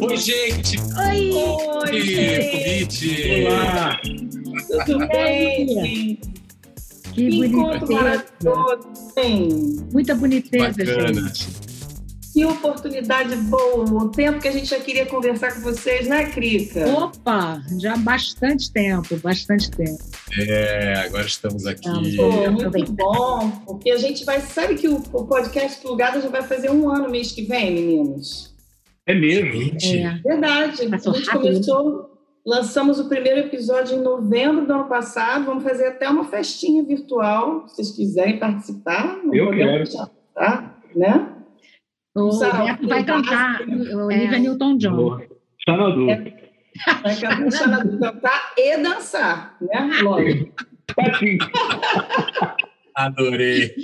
Oi, gente! Oi! Oi, Convite! Olá! Tudo bem? Que, Que encontro maravilhoso, hein? Muita boniteza, Bacana. gente. Que oportunidade boa! O tempo que a gente já queria conversar com vocês, né, Crica? Opa, já há bastante tempo, bastante tempo. É, agora estamos aqui. Vamos. Pô, muito bom, porque a gente vai. Sabe que o, podcast Plugada já vai fazer um ano mês que vem, meninos? É mesmo? Gente, É, Verdade. Passou a gente rápido. começou, lançamos o primeiro episódio em novembro do ano passado. Vamos fazer até uma festinha virtual, se vocês quiserem participar. Eu quero. Tá? Né? O Sarau, Beto vai cantar base. o Olivia Newton-John. Boa. Está na dúvida. Vai cantar, cantar e dançar, né? Lógico. Adorei.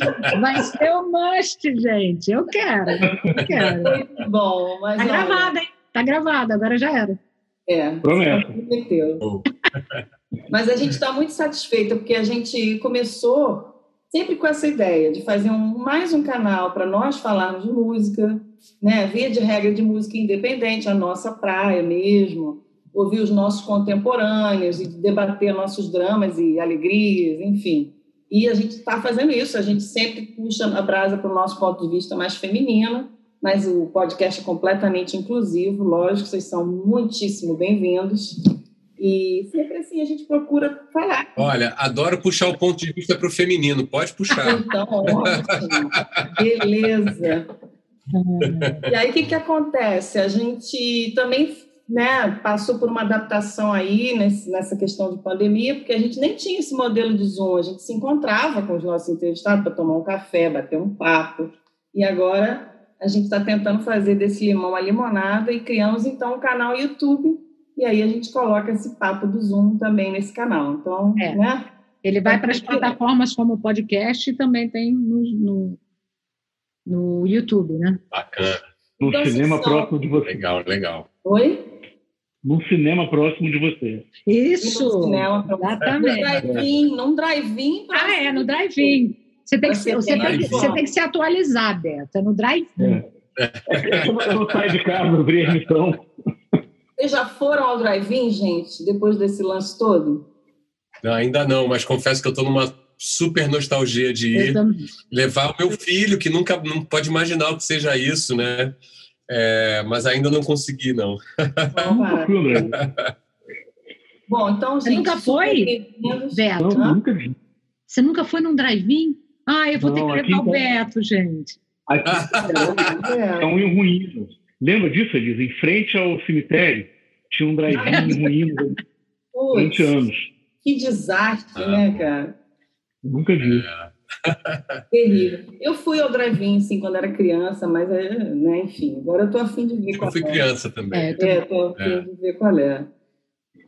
Vai ser o must, gente. Eu quero, eu quero. Muito bom, mas Tá olha, gravado, hein? Tá gravado, agora já era. É, Promessa. prometeu. Mas a gente está muito satisfeita porque a gente começou sempre com essa ideia de fazer um, mais um canal para nós falarmos de música, né? Via de regra de música independente, a nossa praia mesmo, ouvir os nossos contemporâneos e debater nossos dramas e alegrias, enfim. E a gente está fazendo isso, a gente sempre puxa a brasa para o nosso ponto de vista mais feminino, mas o podcast é completamente inclusivo, lógico, vocês são muitíssimo bem-vindos. E sempre assim a gente procura falar. Olha, adoro puxar o ponto de vista para o feminino. Pode puxar. Então, ótimo. Beleza. E aí, o que, que acontece? A gente também né, passou por uma adaptação aí nesse, nessa questão de pandemia, porque a gente nem tinha esse modelo de Zoom, a gente se encontrava com os nossos entrevistados para tomar um café, bater um papo. E agora a gente está tentando fazer desse limão uma limonada e criamos então um canal YouTube. E aí a gente coloca esse papo do Zoom também nesse canal. Então, É. né? Ele vai para as plataformas como podcast e também tem no, no, no YouTube, né? Bacana. num Então, cinema próximo de você. Legal, legal. Oi? Num cinema próximo de você. Isso! No cinema, No Exatamente. num drive-in. Ah, é, no drive-in. Você tem, que, ser você, tem que, você tem que se atualizar, Beto. É no drive-in. É. Eu não- eu não saio de casa, abri a missão. Vocês já foram ao drive-in, gente, depois desse lance todo? Não, ainda não, mas confesso que eu estou numa super nostalgia de ir levar o meu filho, que nunca não pode imaginar o que seja isso, né? É, mas ainda não consegui, não. André. Bom, então, Você gente. nunca foi? Beto, Não, nunca vi. você nunca foi num drive-in? Ah, eu vou Não, ter que aqui levar o tá- Beto, gente. Aqui É. um. Lembra disso, Elisa? Em frente ao cemitério, tinha um drive-in 20 Putz, anos. que desastre, Ah. né, cara? Nunca vi. Terrível. Eu fui ao drive-in, sim, quando era criança, mas, é, né, enfim, agora eu tô afim de ver Eu qual fui é. criança também. É, eu também. É, tô afim É. de ver qual é.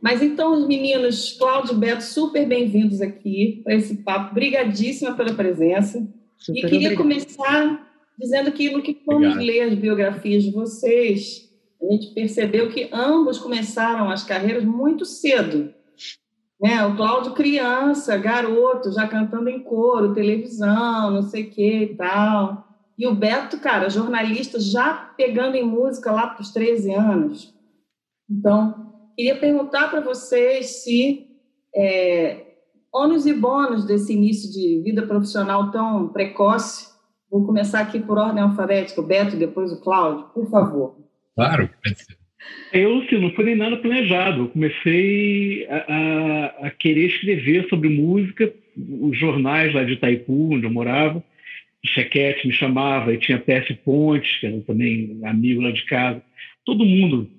Mas então, os meninos, Cláudio e Beto, super bem-vindos aqui para esse papo. Obrigadíssima pela presença. Super e queria obrigada. começar dizendo que no que fomos Obrigado. ler as biografias de vocês, a gente percebeu que ambos começaram as carreiras muito cedo. Né? O Cláudio criança, garoto, já cantando em coro, televisão, não sei o que e tal. E o Beto, cara, jornalista, já pegando em música lá para os 13 anos. Então, queria perguntar para vocês se é, ônus e bônus desse início de vida profissional tão precoce. Vou começar aqui por ordem alfabética, o Beto depois o Cláudio, por favor. Claro. Eu, assim, não foi nem nada planejado. Eu comecei a, a- a querer escrever sobre música. Os jornais lá de Itaipu, onde eu morava, Chequete me chamava, e tinha PS Pontes, que era também amigo lá de casa. Todo mundo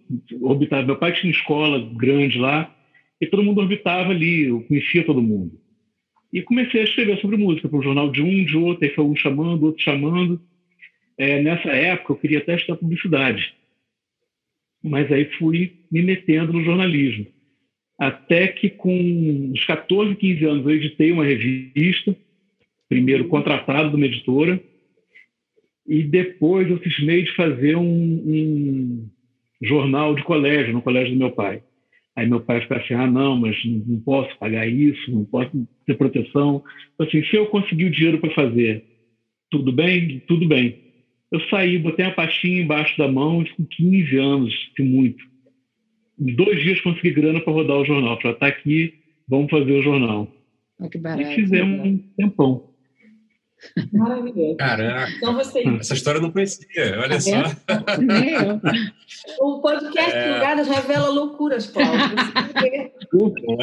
orbitava. Meu pai tinha uma escola grande lá, e todo mundo orbitava ali. Eu conhecia todo mundo. E comecei a escrever sobre música, para o jornal de um, de outro, aí foi um chamando, outro chamando. É, nessa época, eu queria até estudar publicidade mas aí fui me metendo no jornalismo. Até que com uns 14, 15 anos eu editei uma revista, primeiro contratado de uma editora, e depois eu cismei de fazer um, um jornal de colégio, no colégio do meu pai. Aí meu pai ficou assim, ah, não, mas não, posso pagar isso, não posso ter proteção. Assim, se eu conseguir o dinheiro para fazer Tudo bem? Tudo bem. Eu saí, botei a pastinha embaixo da mão, com 15 anos, que muito. Em dois dias consegui grana para rodar o jornal. Falei, tá aqui, vamos fazer o jornal. Oh, que barato. E fizemos um tempão. Maravilhoso. Caraca. Então você. Essa história eu não conhecia, olha Tá só. vendo? Nem eu. O podcast É. Lugadas revela loucuras. Não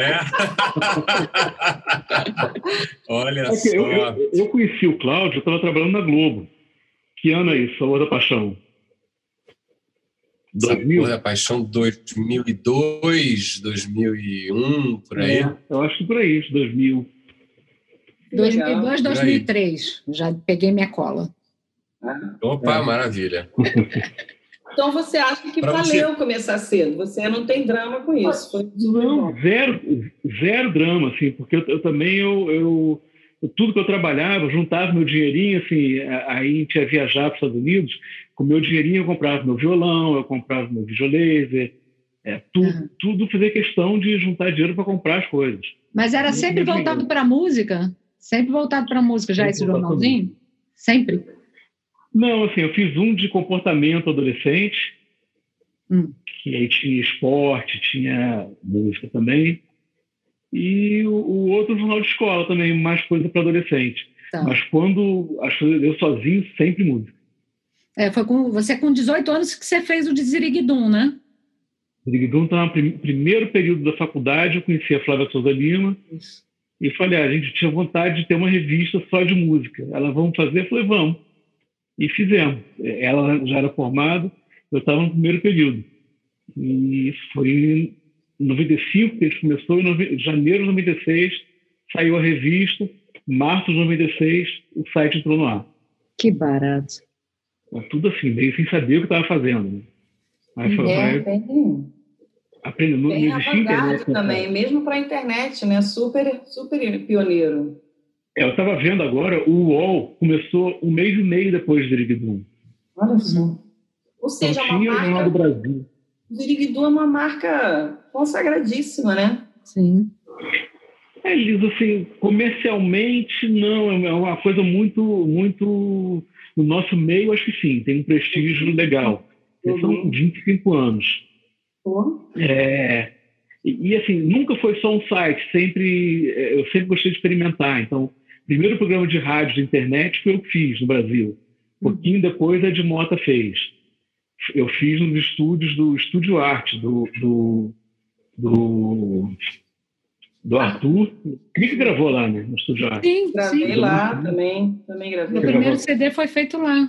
é? olha É só. eu, eu, eu conheci o Cláudio, eu estava trabalhando na Globo. Que ano é isso, Sabor da Paixão? 2000? Sabor da Paixão 2002, 2001, por aí. É, eu acho que por aí, 2000. Que legal. 2002, 2003. Já peguei minha cola. Opa, É. maravilha. Então você acha que Pra valeu começar cedo? Você não tem drama com isso. Não, zero, zero drama, assim, porque eu, eu também, eu, eu- tudo que eu trabalhava, juntava meu dinheirinho, assim, aí a gente ia viajar para os Estados Unidos, com meu dinheirinho eu comprava meu violão, eu comprava meu videolaser, é, tudo, Uhum. tudo fazer questão de juntar dinheiro para comprar as coisas. Mas era Muito sempre voltado para a música? Sempre voltado para a música, já Sempre esse jornalzinho? Sempre? Não, assim, eu fiz um de comportamento adolescente, Hum. que aí tinha esporte, tinha música também, e o, o outro jornal de escola também, mais coisa para adolescente. Tá. Mas quando eu sozinho, sempre música. É, foi com, você com 18 anos que você fez o de Ziriguidum, né? Digdum estava no prim- primeiro período da faculdade, eu conheci a Flávia Souza Lima Isso. e falei, ah, a gente tinha vontade de ter uma revista só de música. Ela, vamos fazer? Eu falei, vamos. E fizemos. Ela já era formada, eu estava no primeiro período. E isso foi 95 que a gente começou, em janeiro de 96 saiu a revista, março de 96 o site entrou no ar. Que barato. Tudo assim, meio sem saber o que estava fazendo. né? Mas foi, É, vai bem, aprendendo. Não, bem não existia internet. né? também, mesmo para a internet, né? Super, super pioneiro. É, eu estava vendo agora, o UOL começou um mês e meio depois do Ziriguidum. Olha só. Ou Não seja, uma tinha o Jornal do marca. Brasil. O Ziriguidu é uma marca consagradíssima, né? Sim. É, Liz, assim, comercialmente, não, é uma coisa muito, muito... No nosso meio, acho que sim, tem um prestígio legal. Eles São Uhum. 25 anos. Pô, É, e, e, assim, nunca foi só um site, sempre, é, eu sempre gostei de experimentar. Então, o primeiro programa de rádio de internet foi eu que fiz no Brasil. Um pouquinho depois a de Mota fez. Eu fiz nos estúdios do Estúdio Arte, do, do, do, do Arthur. Quem que gravou lá, né, no Estúdio Arte? Sim, gravei sim. lá também. Também gravei. O primeiro CD foi feito lá.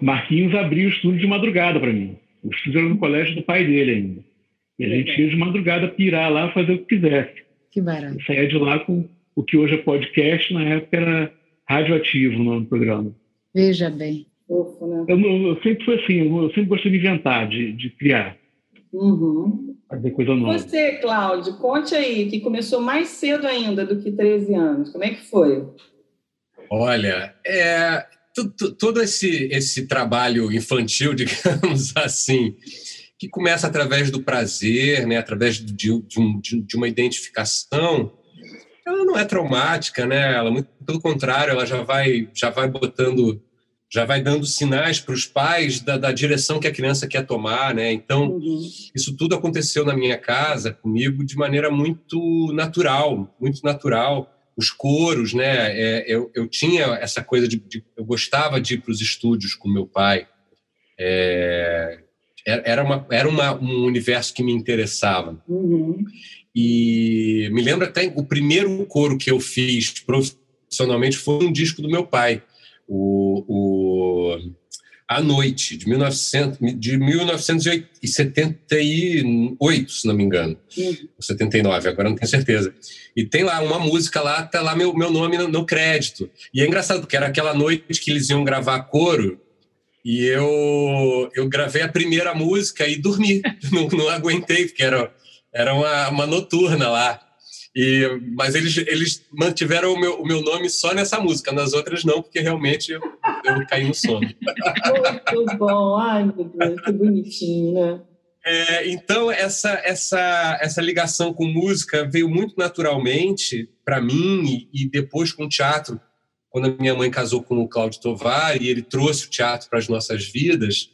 Marquinhos abriu o estúdio de madrugada para mim. O estúdio era no colégio do pai dele ainda. E a gente ia de madrugada pirar lá, fazer o que quisesse. Que barato. Eu saía de lá com o que hoje é podcast, na época era radioativo o nome do programa. Veja bem. Fofo, né? Eu, eu sempre fui assim, eu, sempre gostei de inventar, de, de criar, Uhum. fazer coisa nova. Você, Cláudio, conte aí, que começou mais cedo ainda do que 13 anos. Como é que foi? Olha, é, todo esse, esse trabalho infantil, digamos assim, que começa através do prazer, né, através de, de um- de uma identificação, ela não é traumática, né? Ela, muito pelo contrário, ela já vai, já vai botando, já vai dando sinais para os pais da, da direção que a criança quer tomar, né? Então, Uhum. isso tudo aconteceu na minha casa comigo de maneira muito natural, muito natural. Os coros, né? É, eu, eu tinha essa coisa de, de- eu gostava de ir para os estúdios com meu pai. É, era uma, era uma, um universo que me interessava. Uhum. E me lembro até o primeiro coro que eu fiz profissionalmente foi um disco do meu pai, o, o A Noite, de, 1900, de 1978, se não me engano. Uhum. Ou 79, agora não tenho certeza. E tem lá uma música lá, tá lá meu, meu nome no, no crédito. E é engraçado, porque era aquela noite que eles iam gravar coro, e eu, eu gravei a primeira música e dormi. não, não aguentei, porque era, era uma, uma noturna lá. E, mas eles, eles mantiveram o meu, o meu nome só nessa música, nas outras não, porque realmente eu, eu caí no sono. Muito bom. Ai, meu Deus, que bonitinho, né? É, então, essa, essa, essa ligação com música veio muito naturalmente para mim e, e depois com o teatro. quando a minha mãe casou com o Cláudio Tovar e ele trouxe o teatro para as nossas vidas,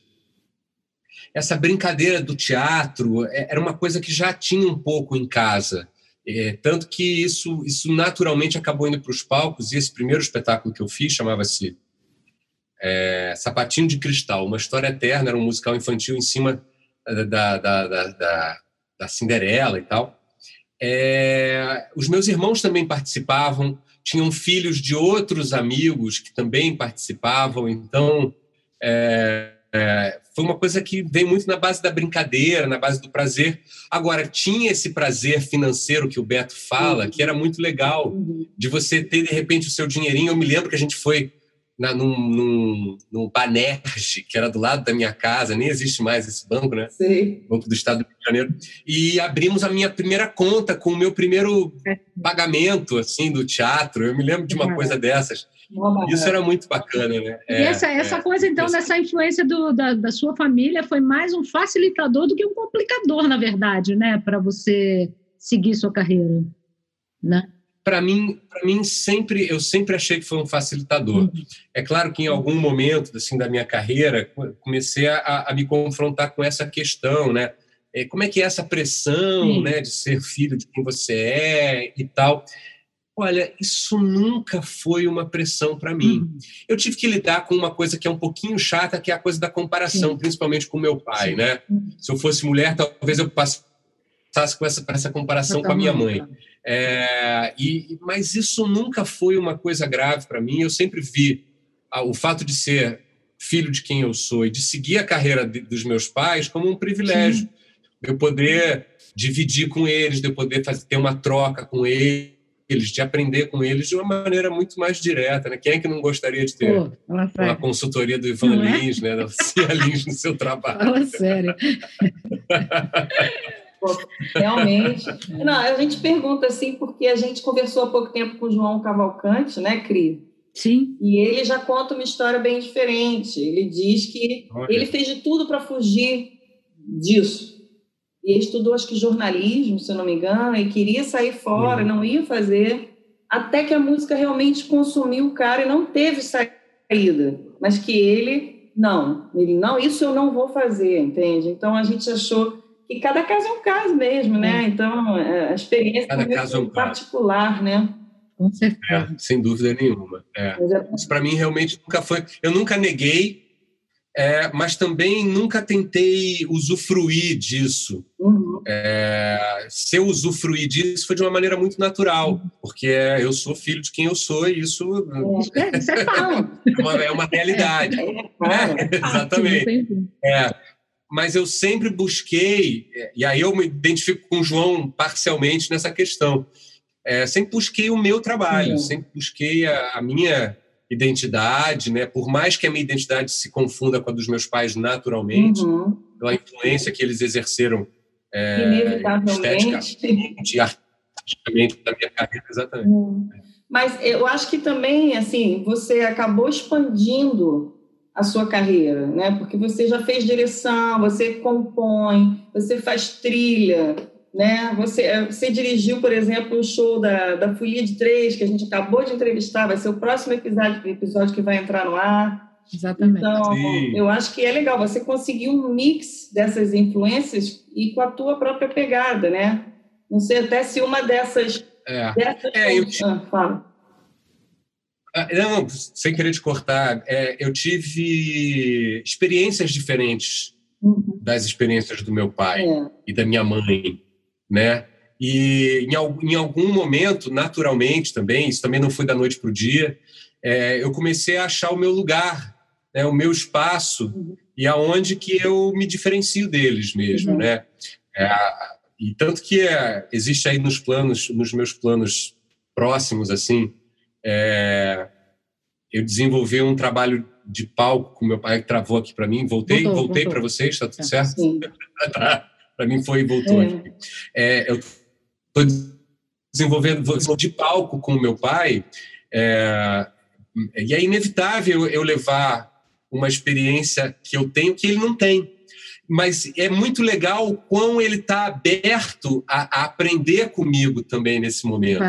essa brincadeira do teatro é, era uma coisa que já tinha um pouco em casa. É, tanto que isso, isso naturalmente acabou indo para os palcos, e esse primeiro espetáculo que eu fiz chamava-se é, Sapatinho de Cristal, uma história eterna, era um musical infantil em cima da, da, da, da, da Cinderela e tal. É, os meus irmãos também participavam, tinham filhos de outros amigos que também participavam, então é, é, foi uma coisa que veio muito na base da brincadeira, na base do prazer. Agora, tinha esse prazer financeiro que o Beto fala, que era muito legal, uhum. de você ter, de repente, o seu dinheirinho. Eu me lembro que a gente foi na, num, num, num Banerj, que era do lado da minha casa, nem existe mais esse banco, né? Sim. Banco do Estado do Rio de Janeiro. E abrimos a minha primeira conta com o meu primeiro é. pagamento, assim, do teatro. Eu me lembro de uma coisa dessas. Isso era muito bacana, né? É, e essa, essa é, coisa, então, dessa influência do, da, da sua família foi mais um facilitador do que um complicador, na verdade, né? Para você seguir sua carreira, né? para mim, para mim sempre eu sempre achei que foi um facilitador. Uhum. É claro que em algum momento assim da minha carreira comecei a, a me confrontar com essa questão, né? É, como é que é essa pressão, né, de ser filho de quem você é e tal? Olha, isso nunca foi uma pressão para mim. Uhum. Eu tive que lidar com uma coisa que é um pouquinho chata, que é a coisa da comparação, Sim. principalmente com meu pai, Sim. né? Uhum. Se eu fosse mulher, talvez eu passasse com essa, essa comparação com a minha mãe. É, e, mas isso nunca foi uma coisa grave para mim. Eu sempre vi o fato de ser filho de quem eu sou e de seguir a carreira de, dos meus pais como um privilégio. Sim. Eu poder dividir com eles, de eu poder fazer, ter uma troca com eles, de aprender com eles de uma maneira muito mais direta. Né? Quem é que não gostaria de ter Pô, uma consultoria do Ivan é? Lins, né, da Lucia Lins no seu trabalho? Fala sério. Realmente. Não, a gente pergunta assim, porque a gente conversou há pouco tempo com o João Cavalcante, né, Cri? Sim. E ele já conta uma história bem diferente. Ele diz que Olha. ele fez de tudo para fugir disso. E estudou, acho que jornalismo, se eu não me engano, e queria sair fora, uhum. não ia fazer, até que a música realmente consumiu o cara e não teve saída. Mas que ele, não, ele, não, isso eu não vou fazer, entende? Então a gente achou e cada caso é um caso mesmo, né? Então, é, a experiência cada caso é um particular, caso. né? Com certeza. É, sem dúvida nenhuma. É. é Isso para mim realmente nunca foi. Eu nunca neguei, é, mas também nunca tentei usufruir disso. Uhum. É, se eu usufruir disso foi de uma maneira muito natural, uhum. porque eu sou filho de quem eu sou e isso, é, isso é, uma, é uma realidade. É, exatamente. É, mas eu sempre busquei, e aí eu me identifico com o João parcialmente nessa questão, é, sempre busquei o meu trabalho, sempre busquei a, a, minha identidade, né? por mais que a minha identidade se confunda com a dos meus pais naturalmente, uhum. pela influência que eles exerceram é, esteticamente artisticamente da minha carreira, exatamente. Uhum. Mas eu acho que também, assim, você acabou expandindo a sua carreira, né? Porque você já fez direção, você compõe, você faz trilha, né? Você, eh, você dirigiu, por exemplo, o show da, da Folia de Três, que a gente acabou de entrevistar, vai ser o próximo episódio, episódio que vai entrar no ar. Exatamente. Então, Sim. eu acho que é legal você conseguir um mix dessas influências e com a tua própria pegada, né? Não sei até se uma dessas... É, dessas é eu... Ah, fala. Ah, não, sem querer te cortar, é, eu tive experiências diferentes uhum. das experiências do meu pai é. e da minha mãe, né? E em, em, algum momento, naturalmente também, isso também não foi da noite para o dia, é, eu comecei a achar o meu lugar, né, o meu espaço uhum. e aonde que eu me diferencio deles mesmo, uhum. né? É, e tanto que é, existe aí nos planos, nos meus planos próximos, assim, é, eu desenvolvi um trabalho de palco com meu pai que travou aqui para mim. Voltei, voltou, voltei para vocês, está tudo certo? Sim. Tá. Para mim foi e voltou. É. É, eu estou desenvolvendo de palco com o meu pai. É, e é inevitável eu levar uma experiência que eu tenho que ele não tem. mas é muito legal o quão ele está aberto a, a, aprender comigo também nesse momento.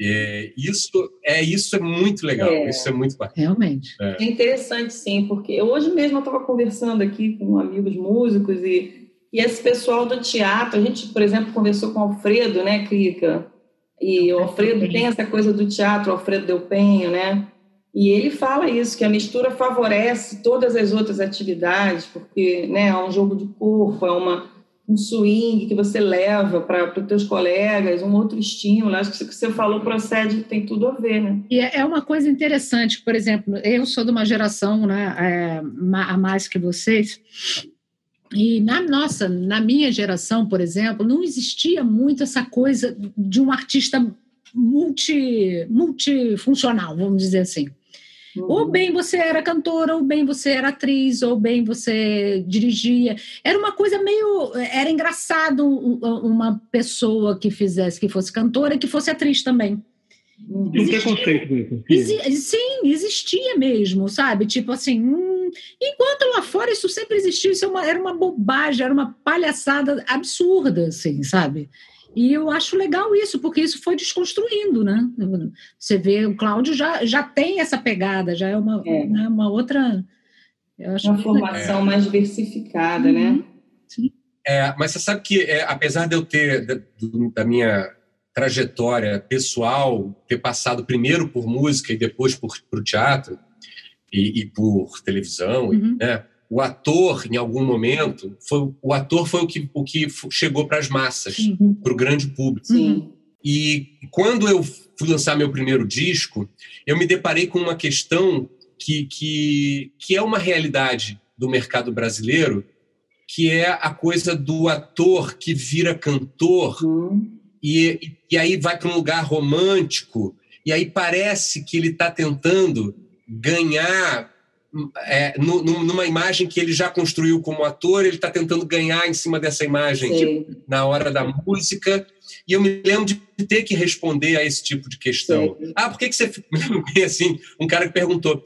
É, isso é isso é muito legal. É, isso é muito bacana. Realmente. É. é interessante, sim, porque hoje mesmo eu estava conversando aqui com amigos músicos e e esse pessoal do teatro, a gente, por exemplo, conversou com o Alfredo, né, Crica? E o Alfredo tem essa coisa do teatro, o Alfredo Del Penho, né? E ele fala isso, que a mistura favorece todas as outras atividades, porque né, é um jogo de corpo, é uma, um swing que você leva para os teus colegas, um outro estímulo. Acho que o que você falou procede, tem tudo a ver, né? E é, é uma coisa interessante, por exemplo, eu sou de uma geração né, é, a mais que vocês, e na nossa, na minha geração, por exemplo, não existia muito essa coisa de um artista multi, multifuncional, vamos dizer assim. Uhum. Ou bem você era cantora, ou bem você era atriz, ou bem você dirigia. Era uma coisa meio. Era engraçado uma pessoa que fizesse, que fosse cantora e que fosse atriz também. Preconceito mesmo. Exi sim, existia mesmo, sabe? Tipo assim, hum, enquanto lá fora isso sempre existiu, isso é uma, era uma bobagem, era uma palhaçada absurda, assim, sabe? E eu acho legal isso, porque isso foi desconstruindo, né? Você vê, o Cláudio já, já tem essa pegada, já é uma, é. Né, uma outra. uma formação mais diversificada, né? uhum. né? Sim. É, mas você sabe que, é, apesar de eu ter, da, da minha trajetória pessoal, ter passado primeiro por música e depois por, por teatro e, e por televisão, uhum. né? o ator, em algum momento, foi, o ator foi o que, o que chegou para as massas, para o grande público. Sim. E quando eu fui lançar meu primeiro disco, eu me deparei com uma questão que, que, que é uma realidade do mercado brasileiro, que é a coisa do ator que vira cantor uhum. E, e aí vai para um lugar romântico, e aí parece que ele está tentando ganhar é, no, numa imagem que ele já construiu como ator, ele está tentando ganhar em cima dessa imagem tipo, na hora da música. E eu me lembro de ter que responder a esse tipo de questão. Sim. Ah, por que, que você. assim, um cara que perguntou.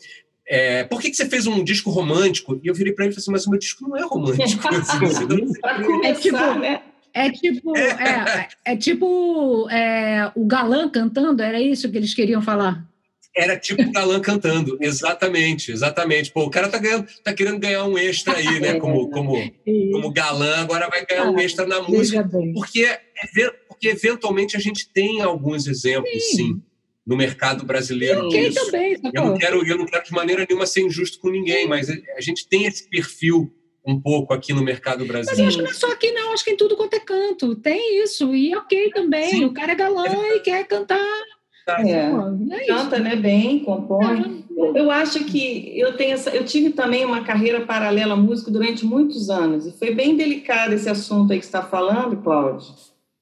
É, por que, que você fez um disco romântico? E eu virei para ele e falei assim, mas o meu disco não é romântico. assim, começar, é tipo, né? É tipo, é, é tipo é, o galã cantando, era isso que eles queriam falar? Era tipo o galã cantando, exatamente, exatamente. Pô, o cara tá, ganhando, tá querendo ganhar um extra aí, né? Como, como, como galã, agora vai ganhar um ah, extra na música. Porque, porque eventualmente a gente tem alguns exemplos, sim, sim no mercado brasileiro. Okay, também, eu, não quero, eu não quero de maneira nenhuma ser injusto com ninguém, mas a gente tem esse perfil um pouco aqui no mercado brasileiro. Mas eu acho que não é só aqui, não. Acho que em tudo quanto é canto. Tem isso. E ok também. Sim. O cara é galã é e quer cantar é, é canta né, bem, compõe. Eu, eu, acho que eu tenho essa, eu tive também uma carreira paralela à música durante muitos anos e foi bem delicado esse assunto aí que está falando, Cláudio,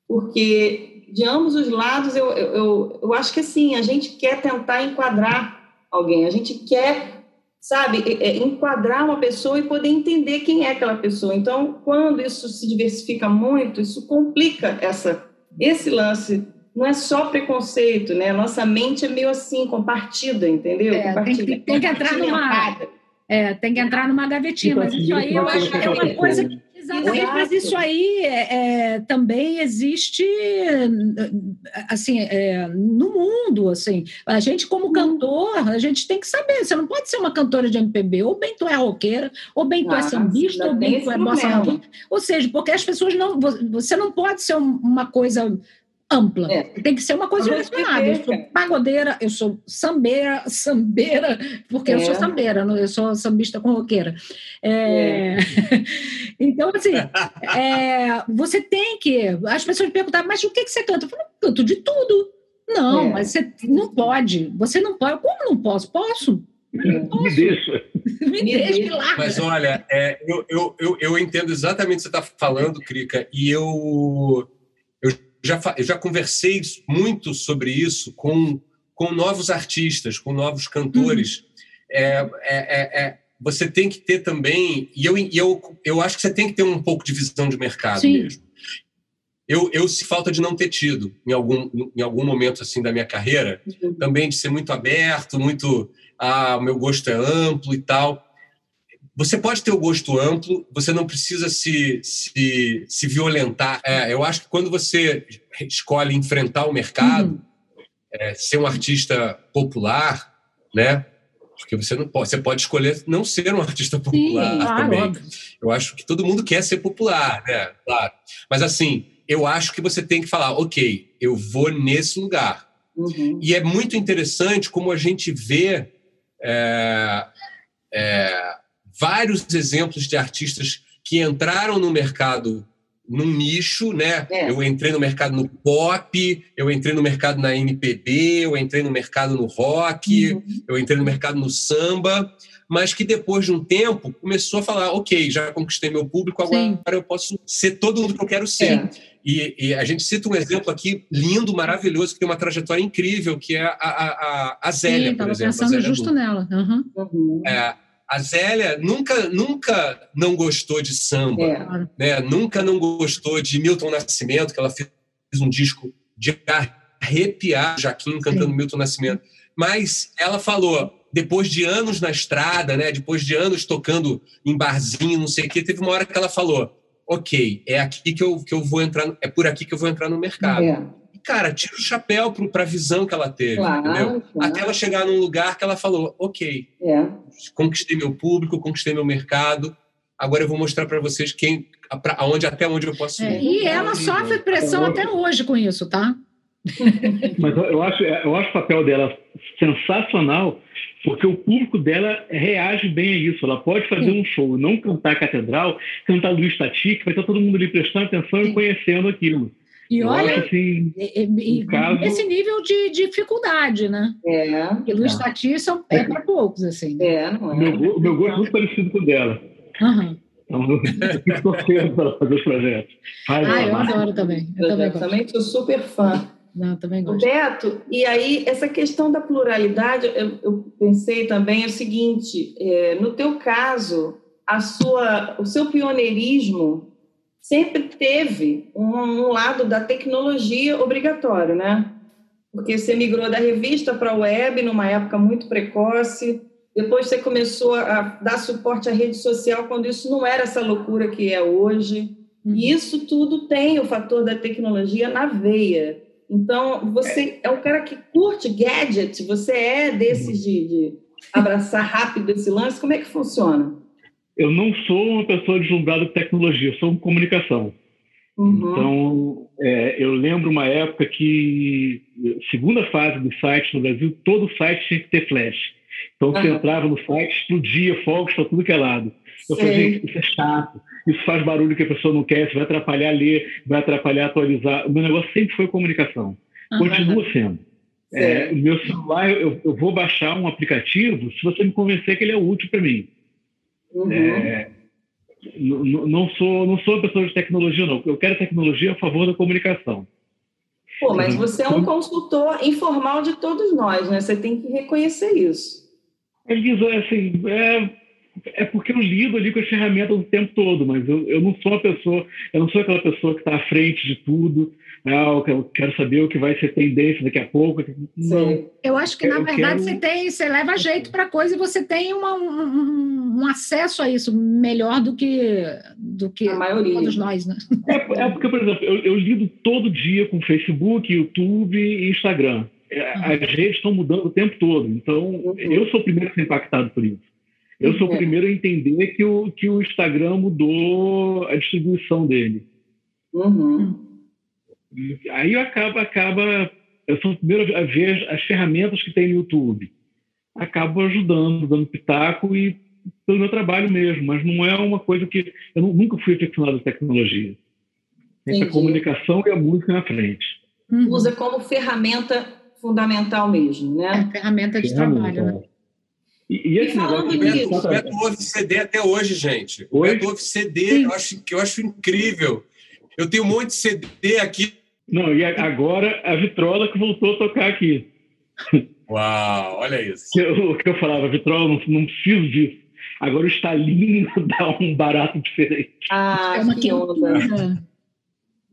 porque de ambos os lados eu, eu, eu, eu acho que assim a gente quer tentar enquadrar alguém, a gente quer sabe é, enquadrar uma pessoa e poder entender quem é aquela pessoa. Então, quando isso se diversifica muito, isso complica essa esse lance não é só preconceito, né? Nossa mente é meio assim, compartida, entendeu? É, tem, que, tem que entrar numa. É, tem que entrar numa gavetinha, mas isso aí eu acho que é uma coisa que Exatamente, mas isso aí é, é, também existe assim é, no mundo, assim. A gente como uhum. cantor, a gente tem que saber. Você não pode ser uma cantora de MPB, ou bem tu é roqueira, ou bem tu é ah, é sambista, ou bem tu é bossa. Ou seja, porque as pessoas não, você não pode ser uma coisa ampla. É. Tem que ser uma coisa direcionada. Eu sou pagodeira, eu sou sambeira, sambeira, porque é. eu sou é. sambeira, eu sou sambista com roqueira. É... é. então, assim, é, você tem que. As pessoas perguntam, mas o que, que você canta? Eu falo, canto de tudo. Não, mas você não pode. Você não pode. Como não posso? Posso. Me deixa. Me deixa lá. Mas olha, é, eu, eu, eu, eu, entendo exatamente o que você está falando, Crica, e eu já, eu já conversei muito sobre isso com, com novos artistas, com novos cantores. Uhum. É, é, é, você tem que ter também, e eu, eu, eu acho que você tem que ter um pouco de visão de mercado Sim. mesmo. Eu, eu se falta de não ter tido em algum, em algum momento assim da minha carreira, uhum. também de ser muito aberto, muito ah, o meu gosto é amplo e tal. Você pode ter o gosto amplo, você não precisa se, se, se violentar. É, eu acho que quando você escolhe enfrentar o mercado, uhum. é, ser um artista popular, né? Porque você não pode, você pode escolher não ser um artista popular Sim, claro, também. Óbvio. Eu acho que todo mundo quer ser popular, né? Claro. Mas assim, eu acho que você tem que falar, ok, eu vou nesse lugar. Uhum. E é muito interessante como a gente vê é, é, vários exemplos de artistas que entraram no mercado num nicho, né? É. Eu entrei no mercado no pop, eu entrei no mercado na MPB, eu entrei no mercado no rock, uhum. eu entrei no mercado no samba, mas que depois de um tempo começou a falar, ok, já conquistei meu público, agora Sim. eu posso ser todo mundo que eu quero ser. É. E, e, a gente cita um exemplo aqui lindo, maravilhoso, que tem uma trajetória incrível, que é a, a, a, a Zélia, Sim, por exemplo. pensando justo nela. Uhum. É, a Zélia nunca, nunca não gostou de samba, é. né? nunca não gostou de Milton Nascimento, que ela fez um disco de arrepiar Jaquim cantando Sim. Milton Nascimento. Mas ela falou, depois de anos na estrada, né? depois de anos tocando em barzinho, não sei o quê, teve uma hora que ela falou: ok, é aqui que eu, que eu vou entrar, é por aqui que eu vou entrar no mercado. É cara, tira o chapéu para a visão que ela teve, claro, entendeu? Claro. Até ela chegar num lugar que ela falou, ok, é. conquistei meu público, conquistei meu mercado, agora eu vou mostrar para vocês quem, pra, aonde, até onde eu posso é, ir. É, e ela sofre pressão até hoje com isso, tá? Mas eu acho, eu acho o papel dela sensacional, porque o público dela reage bem a isso. Ela pode fazer Sim. um show, não cantar catedral, cantar Luiz Tati, que vai estar todo mundo ali prestando atenção Sim. e conhecendo aquilo. E olha, assim, caso... esse nível de dificuldade, né? É. Porque Luiz é. Tati são, é para poucos, assim. Né? É, não é? Meu, meu gosto é muito parecido com o dela. Uhum. Então, eu fico torcendo para fazer os projetos. ah, eu adoro também. Eu, eu também, também sou super fã. Não, também gosto. Beto, e aí essa questão da pluralidade, eu, eu pensei também o seguinte, é, no teu caso, a sua, o seu pioneirismo sempre teve um, um lado da tecnologia obrigatório, né? Porque você migrou da revista para a web numa época muito precoce, depois você começou a dar suporte à rede social quando isso não era essa loucura que é hoje. Uhum. E isso tudo tem o fator da tecnologia na veia. Então, você é um cara que curte gadget, você é desses de, de abraçar rápido esse lance. Como é que funciona? Eu não sou uma pessoa deslumbrada por tecnologia, sou comunicação. Uhum. Então, é, eu lembro uma época que, segunda fase do site no Brasil, todo site tinha que ter flash. Então, você uhum. entrava no site, explodia fogos para tudo que é lado. Eu falei, gente, isso é chato, isso faz barulho que a pessoa não quer, isso vai atrapalhar ler, vai atrapalhar atualizar. O meu negócio sempre foi comunicação. Uhum. Continua sendo. É, o meu celular, eu, eu vou baixar um aplicativo se você me convencer que ele é útil para mim. Uhum. É, não, sou, não sou pessoa de tecnologia, não. Eu quero tecnologia a favor da comunicação. Pô, mas você é um consultor informal de todos nós, né? Você tem que reconhecer isso. Elisa, é, assim, é, é porque eu lido ali com as ferramentas o tempo todo, mas eu, eu não sou uma pessoa, eu não sou aquela pessoa que está à frente de tudo. Ah, eu quero saber o que vai ser tendência daqui a pouco. Não. Eu acho que, na eu verdade, quero... você tem, você leva jeito para a coisa e você tem uma, um, um, acesso a isso melhor do que, do que a maioria. todos nós, né? É, é porque, por exemplo, eu, eu, lido todo dia com Facebook, YouTube e Instagram. É, uhum. As redes estão mudando o tempo todo, então uhum. eu sou o primeiro a ser impactado por isso. Eu sou o é. primeiro a entender que o, que o Instagram mudou a distribuição dele. Uhum. Aí acaba, acaba, eu sou o primeiro a ver as ferramentas que tem no YouTube. Acabo ajudando, dando pitaco e pelo meu trabalho mesmo, mas não é uma coisa que eu nunca fui aficionado à tecnologia. Tem a comunicação e a música na frente. Uhum. Usa como ferramenta fundamental mesmo, né? É, ferramenta de ferramenta. trabalho, né? E, e esse negócio de Beto, o Beto ouve CD até hoje, gente. O Beto ouve CD, eu acho, que eu acho incrível. Eu tenho um monte de CD aqui. Não, e agora a vitrola que voltou a tocar aqui. Uau, olha isso. O que eu falava, vitrola, não, não preciso disso. Agora o Stalin dá um barato diferente. Ah, é uma que onda.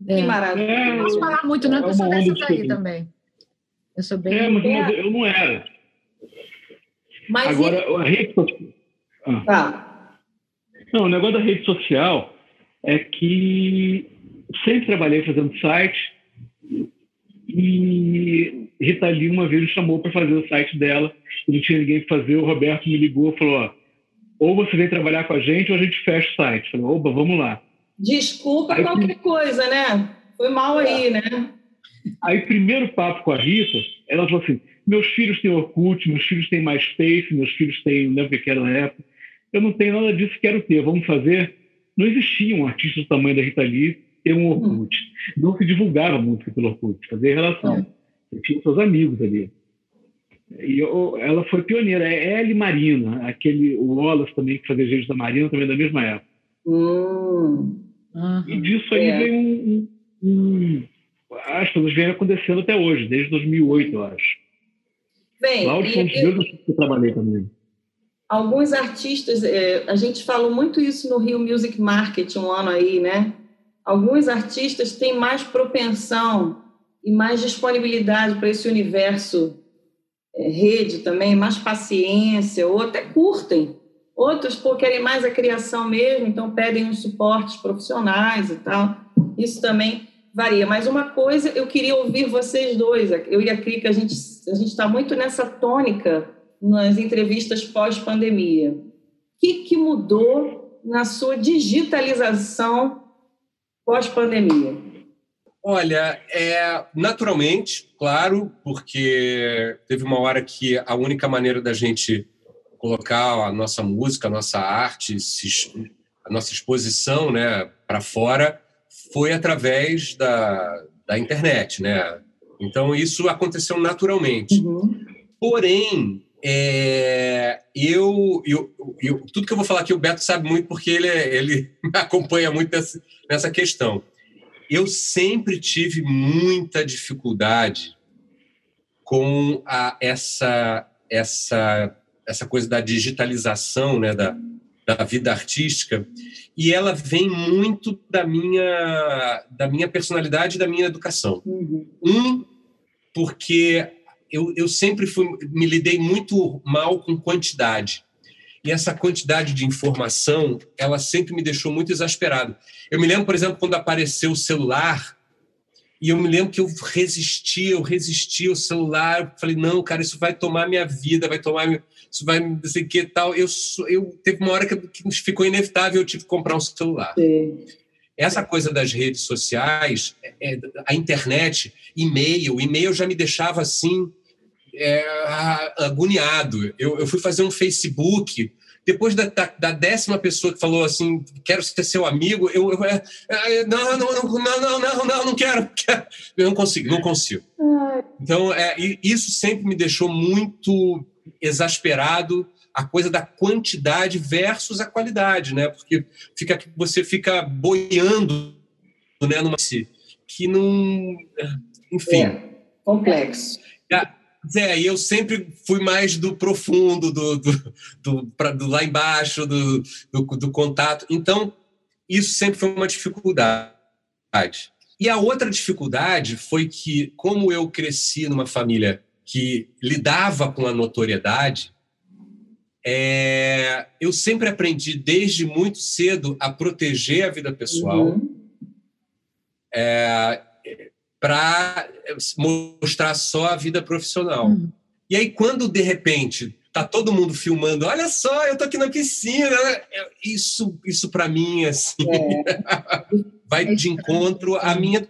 É. Que maravilha. É, não posso falar muito, não, é porque eu sou dessas aí também. Eu sou bem. É, mas, mas eu não era. Mas Agora, e... a rede social. Ah. Tá. Não, o negócio da rede social é que sempre trabalhei fazendo site e Rita Lee uma vez me chamou para fazer o site dela não tinha ninguém para fazer. O Roberto me ligou e falou: ó, ou você vem trabalhar com a gente ou a gente fecha o site. Eu falei: opa, vamos lá. Desculpa aí, qualquer coisa, né? Foi mal aí, né? Aí, primeiro papo com a Rita, ela falou assim: meus filhos têm Orkut, meus filhos têm MySpace, meus filhos têm, não lembro o que era na época. Eu não tenho nada disso, quero ter, vamos fazer. Não existia um artista do tamanho da Rita Lee ter um Orkut. Hum. Não se divulgava música pelo Orkut, fazia relação. Eu tinha seus amigos ali. E eu, ela foi pioneira. É Ellie Marina, aquele, o Wallace também, que fazia gente da Marina, também da mesma época. Hum. E disso aí é. veio um, um, um. As coisas vêm acontecendo até hoje, desde 2008, eu acho. Bem, Lá foi um dos que eu trabalhei também. Alguns artistas, é, a gente falou muito isso no Rio Music Market um ano aí, né? Alguns artistas têm mais propensão e mais disponibilidade para esse universo é, rede também, mais paciência, ou até curtem. Outros, pô, querem mais a criação mesmo, então pedem uns suportes profissionais e tal. Isso também varia. Mas uma coisa, eu queria ouvir vocês dois, eu e a Crica, a gente a está muito nessa tônica nas entrevistas pós-pandemia. O que, que mudou na sua digitalização pós-pandemia? Olha, é, naturalmente, claro, porque teve uma hora que a única maneira da gente colocar a nossa música, a nossa arte, a nossa exposição né, para fora foi através da, da internet, né? Então isso aconteceu naturalmente. Uhum. Porém, é, eu, eu, eu, tudo que eu vou falar aqui o Beto sabe muito porque ele, ele me acompanha muito nessa, nessa questão eu sempre tive muita dificuldade com a, essa, essa, essa coisa da digitalização né, da, da vida artística e ela vem muito da minha da minha personalidade e da minha educação uhum. um porque eu, eu sempre fui me lidei muito mal com quantidade e essa quantidade de informação, ela sempre me deixou muito exasperado. Eu me lembro, por exemplo, quando apareceu o celular, e eu me lembro que eu resisti, eu resisti ao celular, eu falei, não, cara, isso vai tomar minha vida, vai tomar, isso vai, não sei o que tal. Eu, eu, teve uma hora que, que ficou inevitável, eu tive que comprar um celular. Sim. Essa coisa das redes sociais, é, é a internet, e-mail, e-mail já me deixava assim, é, agoniado. Eu, eu fui fazer um Facebook. Depois da, da, da, décima pessoa que falou assim, quero ser seu amigo, eu, eu é, é, não, não, não, não, não, não, não, não quero, quero. Eu não consigo, não consigo. Então, é, isso sempre me deixou muito exasperado a coisa da quantidade versus a qualidade, né? Porque fica, você fica boiando, né? Numa que não, enfim, é, complexo. É, e eu sempre fui mais do profundo, do, do, do, pra, do lá embaixo, do, do, do, contato. Então, isso sempre foi uma dificuldade. E a outra dificuldade foi que, como eu cresci numa família que lidava com a notoriedade, é, eu sempre aprendi desde muito cedo a proteger a vida pessoal. Uhum. É, para mostrar só a vida profissional. Uhum. E aí, quando de repente tá todo mundo filmando, olha só, eu tô aqui na piscina, né? isso, isso para mim assim, é. vai de encontro à minha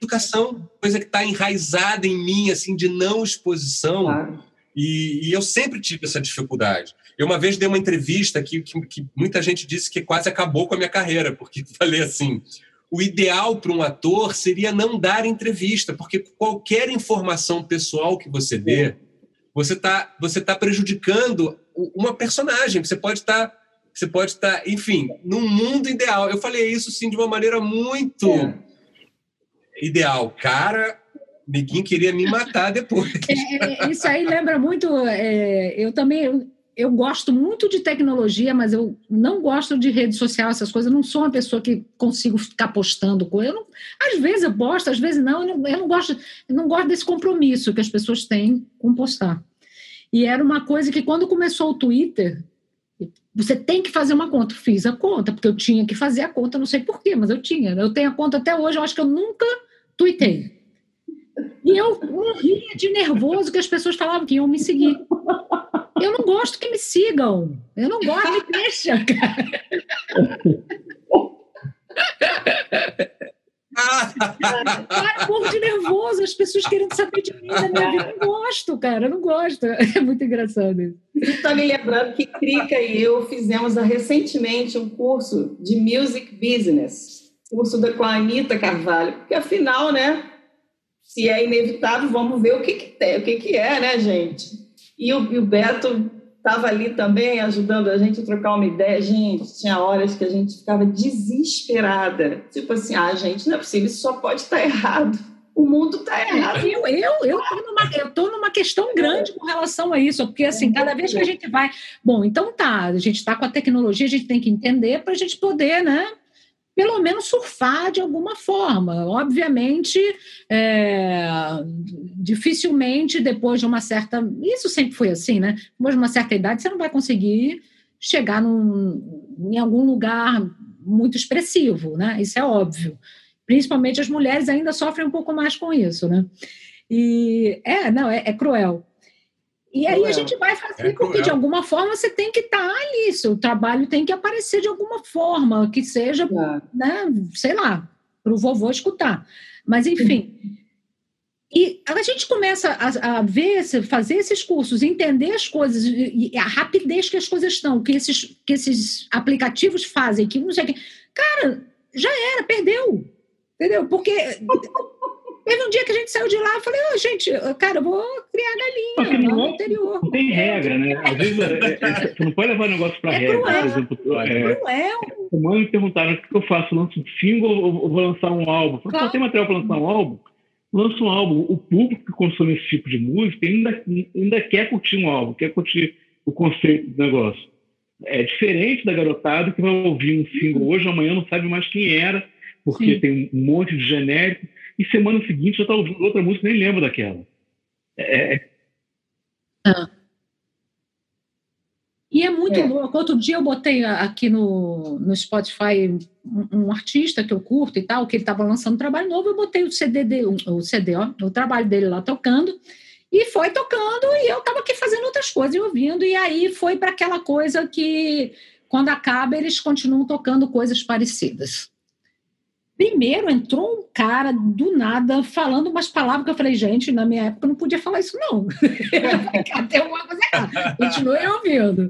educação, coisa que está enraizada em mim, assim, de não exposição. E, e, eu sempre tive essa dificuldade. Eu uma vez dei uma entrevista que, que, que muita gente disse que quase acabou com a minha carreira, porque falei assim: o ideal para um ator seria não dar entrevista, porque qualquer informação pessoal que você dê, você está você tá prejudicando uma personagem. Você pode estar, tá, você pode estar, tá, enfim, num mundo ideal. Eu falei isso sim de uma maneira muito é. ideal. Cara, ninguém queria me matar depois. É, é, isso aí lembra muito. É, eu também eu gosto muito de tecnologia, mas eu não gosto de rede social, essas coisas. Eu não sou uma pessoa que consigo ficar postando coisa. Eu às vezes eu posto, às vezes não. Eu não, eu não gosto, eu não gosto desse compromisso que as pessoas têm com postar. E era uma coisa que quando começou o Twitter, você tem que fazer uma conta. Fiz a conta, porque eu tinha que fazer a conta, não sei porquê, mas eu tinha. Eu tenho a conta até hoje, eu acho que eu nunca tuitei. E eu morria de nervoso que as pessoas falavam que iam me seguir. Eu não gosto que me sigam. Eu não gosto, me deixa, cara. Cara, de nervoso, as pessoas querendo saber de mim da minha vida. Eu não gosto, cara, eu não gosto. É muito engraçado isso. Está me lembrando que Krika e eu fizemos recentemente um curso de Music Business, curso da, com a Anitta Carvalho, porque afinal, né, se é inevitável, vamos ver o que, que tem, o que, que é, né, gente? E o, e o Beto estava ali também ajudando a gente a trocar uma ideia. Gente, tinha horas que a gente ficava desesperada. Tipo assim, ah, gente, não é possível, isso só pode estar errado. O mundo está errado. Eu, eu, eu tô numa, eu tô numa questão grande com relação a isso, porque assim, cada vez que a gente vai. Bom, então tá, a gente está com a tecnologia, a gente tem que entender para a gente poder, né? Pelo menos surfar de alguma forma. Obviamente, é, dificilmente depois de uma certa. Isso sempre foi assim, né? Depois de uma certa idade, você não vai conseguir chegar num, em algum lugar muito expressivo, né? Isso é óbvio. Principalmente as mulheres ainda sofrem um pouco mais com isso, né? E é, não, é, é cruel. E aí a gente vai fazer, é porque de alguma forma você tem que estar tá ali, seu trabalho tem que aparecer de alguma forma, que seja, é. né, sei lá, para o vovô escutar. Mas, enfim. E a gente começa a, a, ver, fazer esses cursos, entender as coisas, e a rapidez que as coisas estão, que esses, que esses aplicativos fazem, que não sei o que. Cara, já era, perdeu. Entendeu? Porque Teve um dia que a gente saiu de lá e falei, oh, gente, cara, eu vou criar galinha no interior. Não tem regra, né? Às vezes é, é, é, você não pode levar o negócio para é regra. Cruel. Por exemplo, é, cruel. Semana me perguntaram o que eu faço, lanço um single ou vou lançar um álbum? Claro. Só tem material para lançar um álbum? Lança um álbum. O público que consome esse tipo de música ainda, ainda quer curtir um álbum, quer curtir o conceito do negócio. É diferente da garotada que vai ouvir um single hoje, amanhã não sabe mais quem era, porque Sim. tem um monte de genérico e semana seguinte já está ouvindo outra música nem lembro daquela. É... é ah. E é muito é. louco. Outro dia eu botei aqui no, no Spotify um, um artista que eu curto e tal, que ele estava lançando um trabalho novo, eu botei o CD, o CD, ó, o trabalho dele lá tocando, e foi tocando, e eu estava aqui fazendo outras coisas e ouvindo, e aí foi para aquela coisa que, quando acaba, eles continuam tocando coisas parecidas. Primeiro entrou um cara do nada falando umas palavras que eu falei, gente, na minha época eu não podia falar isso, não. Até uma coisa errada. Continuei ouvindo.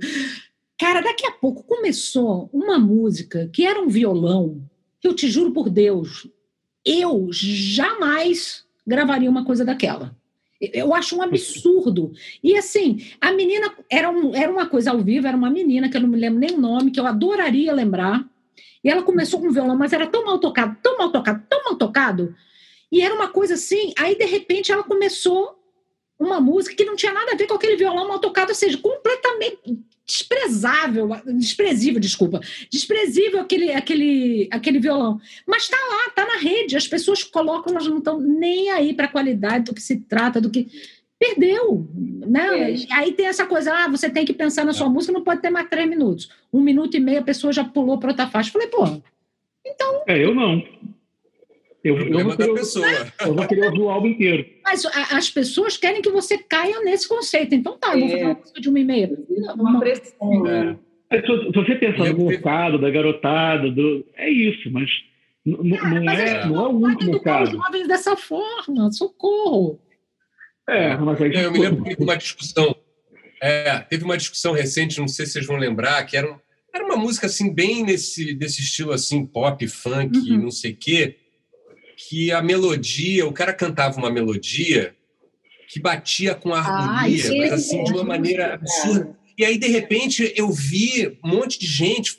Cara, daqui a pouco começou uma música que era um violão, que eu te juro por Deus, eu jamais gravaria uma coisa daquela. Eu acho um absurdo. E assim, a menina era, um, era uma coisa ao vivo, era uma menina que eu não me lembro nem o nome, que eu adoraria lembrar e ela começou com violão, mas era tão mal tocado, tão mal tocado, tão mal tocado. E era uma coisa assim. Aí, de repente, ela começou uma música que não tinha nada a ver com aquele violão mal tocado, ou seja, completamente desprezável, desprezível, desculpa, desprezível aquele, aquele, aquele violão. Mas está lá, está na rede, as pessoas colocam, elas não estão nem aí para a qualidade do que se trata, do que perdeu. Né? É. Aí tem essa coisa, ah, você tem que pensar na sua é. música, não pode ter mais três minutos. Um minuto e meio a pessoa já pulou para outra faixa. Falei, pô, então. É, eu não. Eu, eu, vou querer, pessoa. eu vou querer ouvir o álbum inteiro. Mas a, as pessoas querem que você caia nesse conceito. Então tá, é. vou fazer uma música de uma e meia. Uma pressão. É. Se, você pensar no mercado, da garotada, do... é isso, mas não, não, é, não é o único mercado. Os jovens dessa forma, socorro. É, mas aí... Eu me lembro que teve uma discussão. É, teve uma discussão recente, não sei se vocês vão lembrar, que era, um, era uma música assim, bem nesse desse estilo assim, pop, funk, uhum. não sei o quê, que a melodia, o cara cantava uma melodia que batia com a ah, harmonia, ah, mas assim, de uma maneira absurda. E aí, de repente, eu vi um monte de gente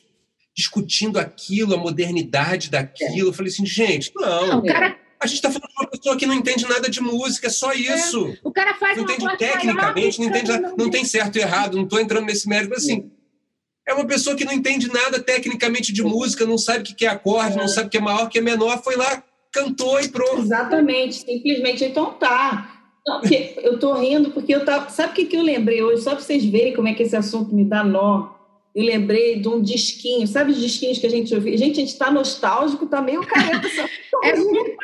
discutindo aquilo, a modernidade daquilo. Eu falei assim, gente, não. não o cara a gente está falando de uma pessoa que não entende nada de música, é só é. isso. É. O cara faz não entende tecnicamente, não entende não, não tem certo e errado, não estou entrando nesse mérito, mas assim, é uma pessoa que não entende nada tecnicamente de música, não sabe o que é acorde, é. não sabe o que é maior, o que é menor, foi lá, cantou e pronto. Exatamente, simplesmente. Então tá. Não, eu estou rindo porque eu tava. Sabe o que, que eu lembrei hoje? Só para vocês verem como é que esse assunto me dá nó. Eu lembrei de um disquinho, sabe os disquinhos que a gente ouvia? Gente, a gente está nostálgico, tá meio careta. é muito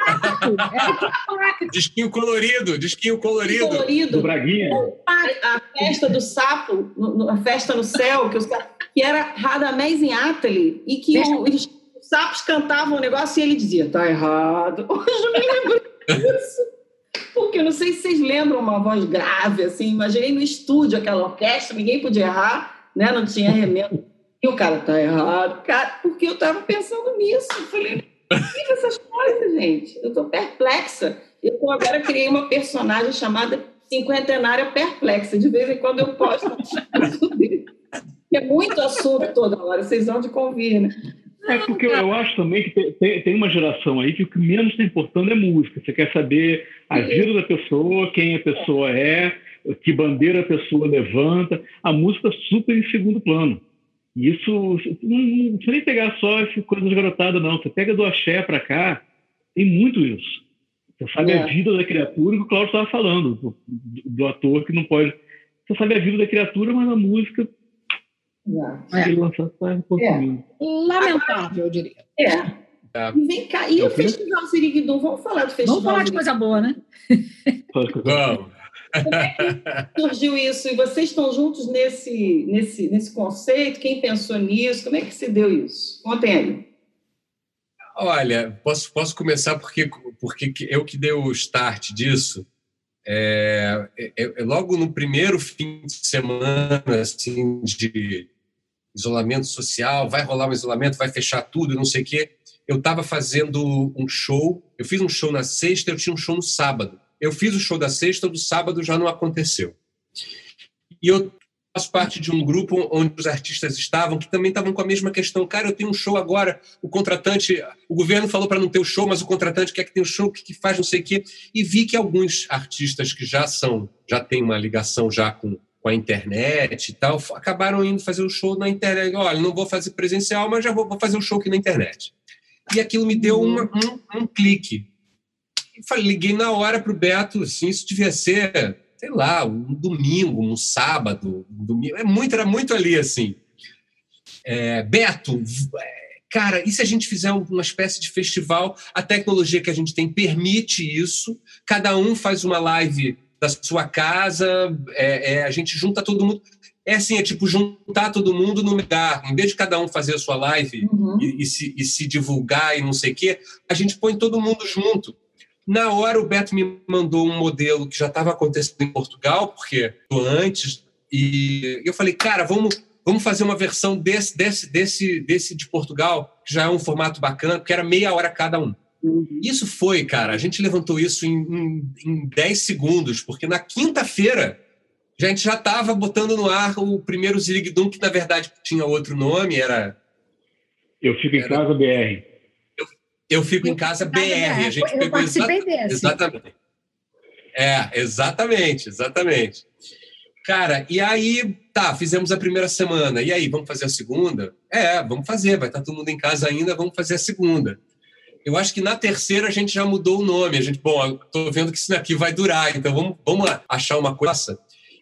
é Disquinho colorido, disquinho colorido. colorido. Do Braguinha. A, a, festa do sapo, a festa no céu, que, os, que era Radamés em Ateli, e que o, os, os sapos cantavam o negócio e ele dizia, tá errado. Hoje eu me lembro disso. Porque eu não sei se vocês lembram uma voz grave, assim, imaginei no estúdio aquela orquestra, ninguém podia errar né? Não tinha remendo. E o cara tá errado, cara, porque eu estava pensando nisso. Eu falei, não essas coisas, gente. Eu estou perplexa. Eu agora criei uma personagem chamada Cinquentenária Perplexa. De vez em quando eu posto é muito assunto toda hora, vocês vão de convir, né? É porque eu acho também que tem, tem uma geração aí que o que menos está importando é música. Você quer saber a vida da pessoa, quem a pessoa é, que bandeira a pessoa levanta, a música super em segundo plano. E isso, não, não precisa nem pegar só essa coisa de garotada, não. Você pega do axé para cá, tem muito isso. Você sabe é. a vida da criatura, que o Cláudio estava falando, do, do, ator que não pode. Você sabe a vida da criatura, mas a música. É. é. Lançar, tá é. Lamentável, eu diria. É. é. E vem cá, e o Festival Siriguidum? Vamos falar do Festival Vamos falar de coisa boa, né? Vamos. Como é que surgiu isso? E vocês estão juntos nesse, nesse, nesse conceito? Quem pensou nisso? Como é que se deu isso? Contem aí. Olha, posso, posso começar porque, porque eu que dei o start disso. É, é, é, logo no primeiro fim de semana assim, de isolamento social, vai rolar um isolamento, vai fechar tudo, não sei o quê. Eu estava fazendo um show, eu fiz um show na sexta, eu tinha um show no sábado. Eu fiz o show da sexta, do sábado já não aconteceu. E eu faço parte de um grupo onde os artistas estavam que também estavam com a mesma questão. Cara, eu tenho um show agora, o contratante, o governo falou para não ter o show, mas o contratante quer que tenha o show, que, que faz não sei o quê. E vi que alguns artistas que já são, já têm uma ligação já com, com a internet e tal, acabaram indo fazer o show na internet. Olha, não vou fazer presencial, mas já vou, vou fazer o show aqui na internet. E aquilo me deu uma, um, um clique falei, liguei na hora para o Beto, assim, isso devia ser, sei lá, um domingo, um sábado, um domingo, é muito, era muito ali, assim. É, Beto, cara, e se a gente fizer uma espécie de festival? A tecnologia que a gente tem permite isso, cada um faz uma live da sua casa, é, é, a gente junta todo mundo. É assim, é tipo juntar todo mundo no lugar. Em vez de cada um fazer a sua live uhum. e, e, se, e se divulgar e não sei o quê, a gente põe todo mundo junto. Na hora, o Beto me mandou um modelo que já estava acontecendo em Portugal, porque antes, e eu falei, cara, vamos, vamos fazer uma versão desse, desse, desse, desse de Portugal, que já é um formato bacana, porque era meia hora cada um. Uhum. Isso foi, cara, a gente levantou isso em, em, em 10 segundos, porque na quinta-feira a gente já estava botando no ar o primeiro Zirigdum, que na verdade tinha outro nome, era. Eu fico em era... casa BR. Eu fico em casa BR. A gente eu pegou exatamente. exatamente. É, exatamente, exatamente. Cara, e aí, tá, fizemos a primeira semana. E aí, vamos fazer a segunda? É, vamos fazer, vai estar todo mundo em casa ainda, vamos fazer a segunda. Eu acho que na terceira a gente já mudou o nome. A gente, bom, estou vendo que isso daqui vai durar, então vamos, vamos achar uma coisa.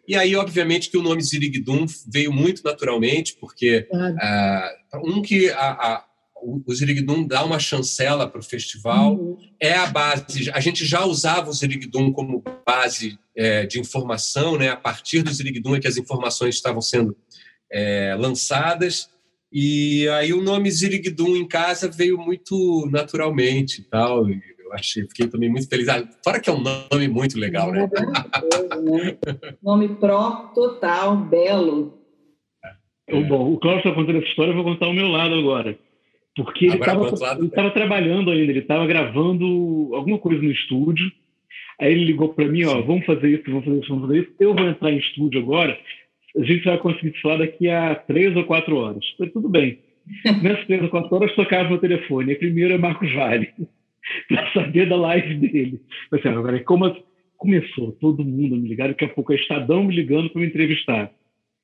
E aí, obviamente, que o nome Zirigdum veio muito naturalmente, porque uh, um que a, a o Zirigdum dá uma chancela para o festival, uhum. é a base. A gente já usava o Zirigdum como base é, de informação, né? a partir do Zirigdum é que as informações estavam sendo é, lançadas, e aí o nome Zirigdum em casa veio muito naturalmente tal, e eu achei, fiquei também muito feliz. Ah, fora que é um nome muito legal, né? né? nome pró total, belo. É. Bom, o Cláudio está contando essa história, eu vou contar o meu lado agora. Porque ele estava trabalhando ainda, ele estava gravando alguma coisa no estúdio. Aí ele ligou para mim, ó, vamos fazer isso, vamos fazer isso, vamos fazer isso. Eu vou entrar em estúdio agora. A gente vai conseguir falar daqui a três ou quatro horas. Falei, tudo bem. Nessas três ou quatro horas tocava meu telefone. A primeira é Marcos Vale, para saber da live dele. Falei assim, agora como começou todo mundo a me ligar, daqui a pouco é Estadão me ligando para me entrevistar,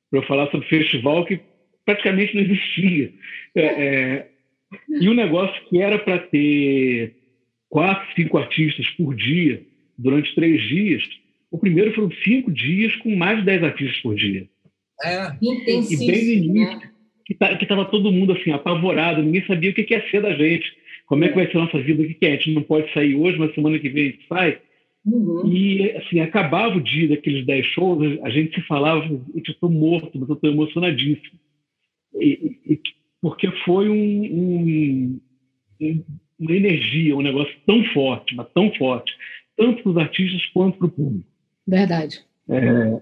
para eu falar sobre festival que praticamente não existia. É, é, e um negócio que era para ter quatro, cinco artistas por dia, durante três dias, o primeiro foram cinco dias com mais de dez artistas por dia. É. E bem no início, né? que tá, estava todo mundo assim apavorado, ninguém sabia o que, que ia ser da gente, como é que vai ser a nossa vida, o que, que é, a gente não pode sair hoje, mas semana que vem a gente sai. Uhum. E, assim, acabava o dia daqueles 10 shows, a gente se falava, eu estou morto, mas eu estou emocionadíssimo. E, e, porque foi um, um, uma energia, um negócio tão forte, mas tão forte, tanto para os artistas quanto para o público. Verdade. É,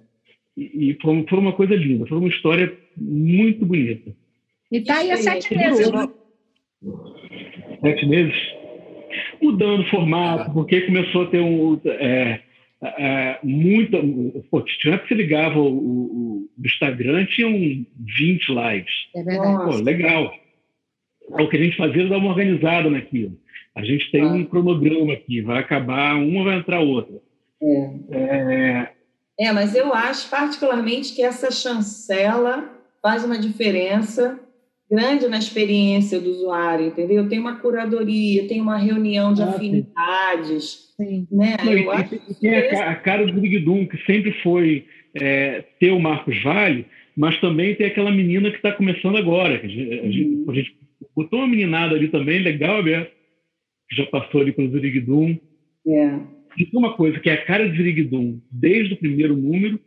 e foi, foi, uma coisa linda, foi uma história muito bonita. E está aí há sete meses, né? Sete meses? Mudando o formato, porque começou a ter um. É, é, muita. Pô, tinha que você ligava o, o, o, Instagram, tinham 20 lives. É verdade. Pô, legal. O que a gente fazia era dar uma organizada naquilo. A gente tem ah. um cronograma aqui, vai acabar, uma vai entrar outra. É. é. é, mas eu acho particularmente que essa chancela faz uma diferença grande na experiência do usuário, entendeu? Tem uma curadoria, tem uma reunião de ah, afinidades, sim. né? Não, eu e, acho e tem a, a, cara do Big Doom, que sempre foi é, ter o Marcos Vale, mas também tem aquela menina que está começando agora. A gente, a, gente, uhum. a gente, botou uma meninada ali também, legal, né? que já passou ali pelo Ziriguidum. É. E tem uma coisa que é a cara de Ziriguidum, desde o primeiro número,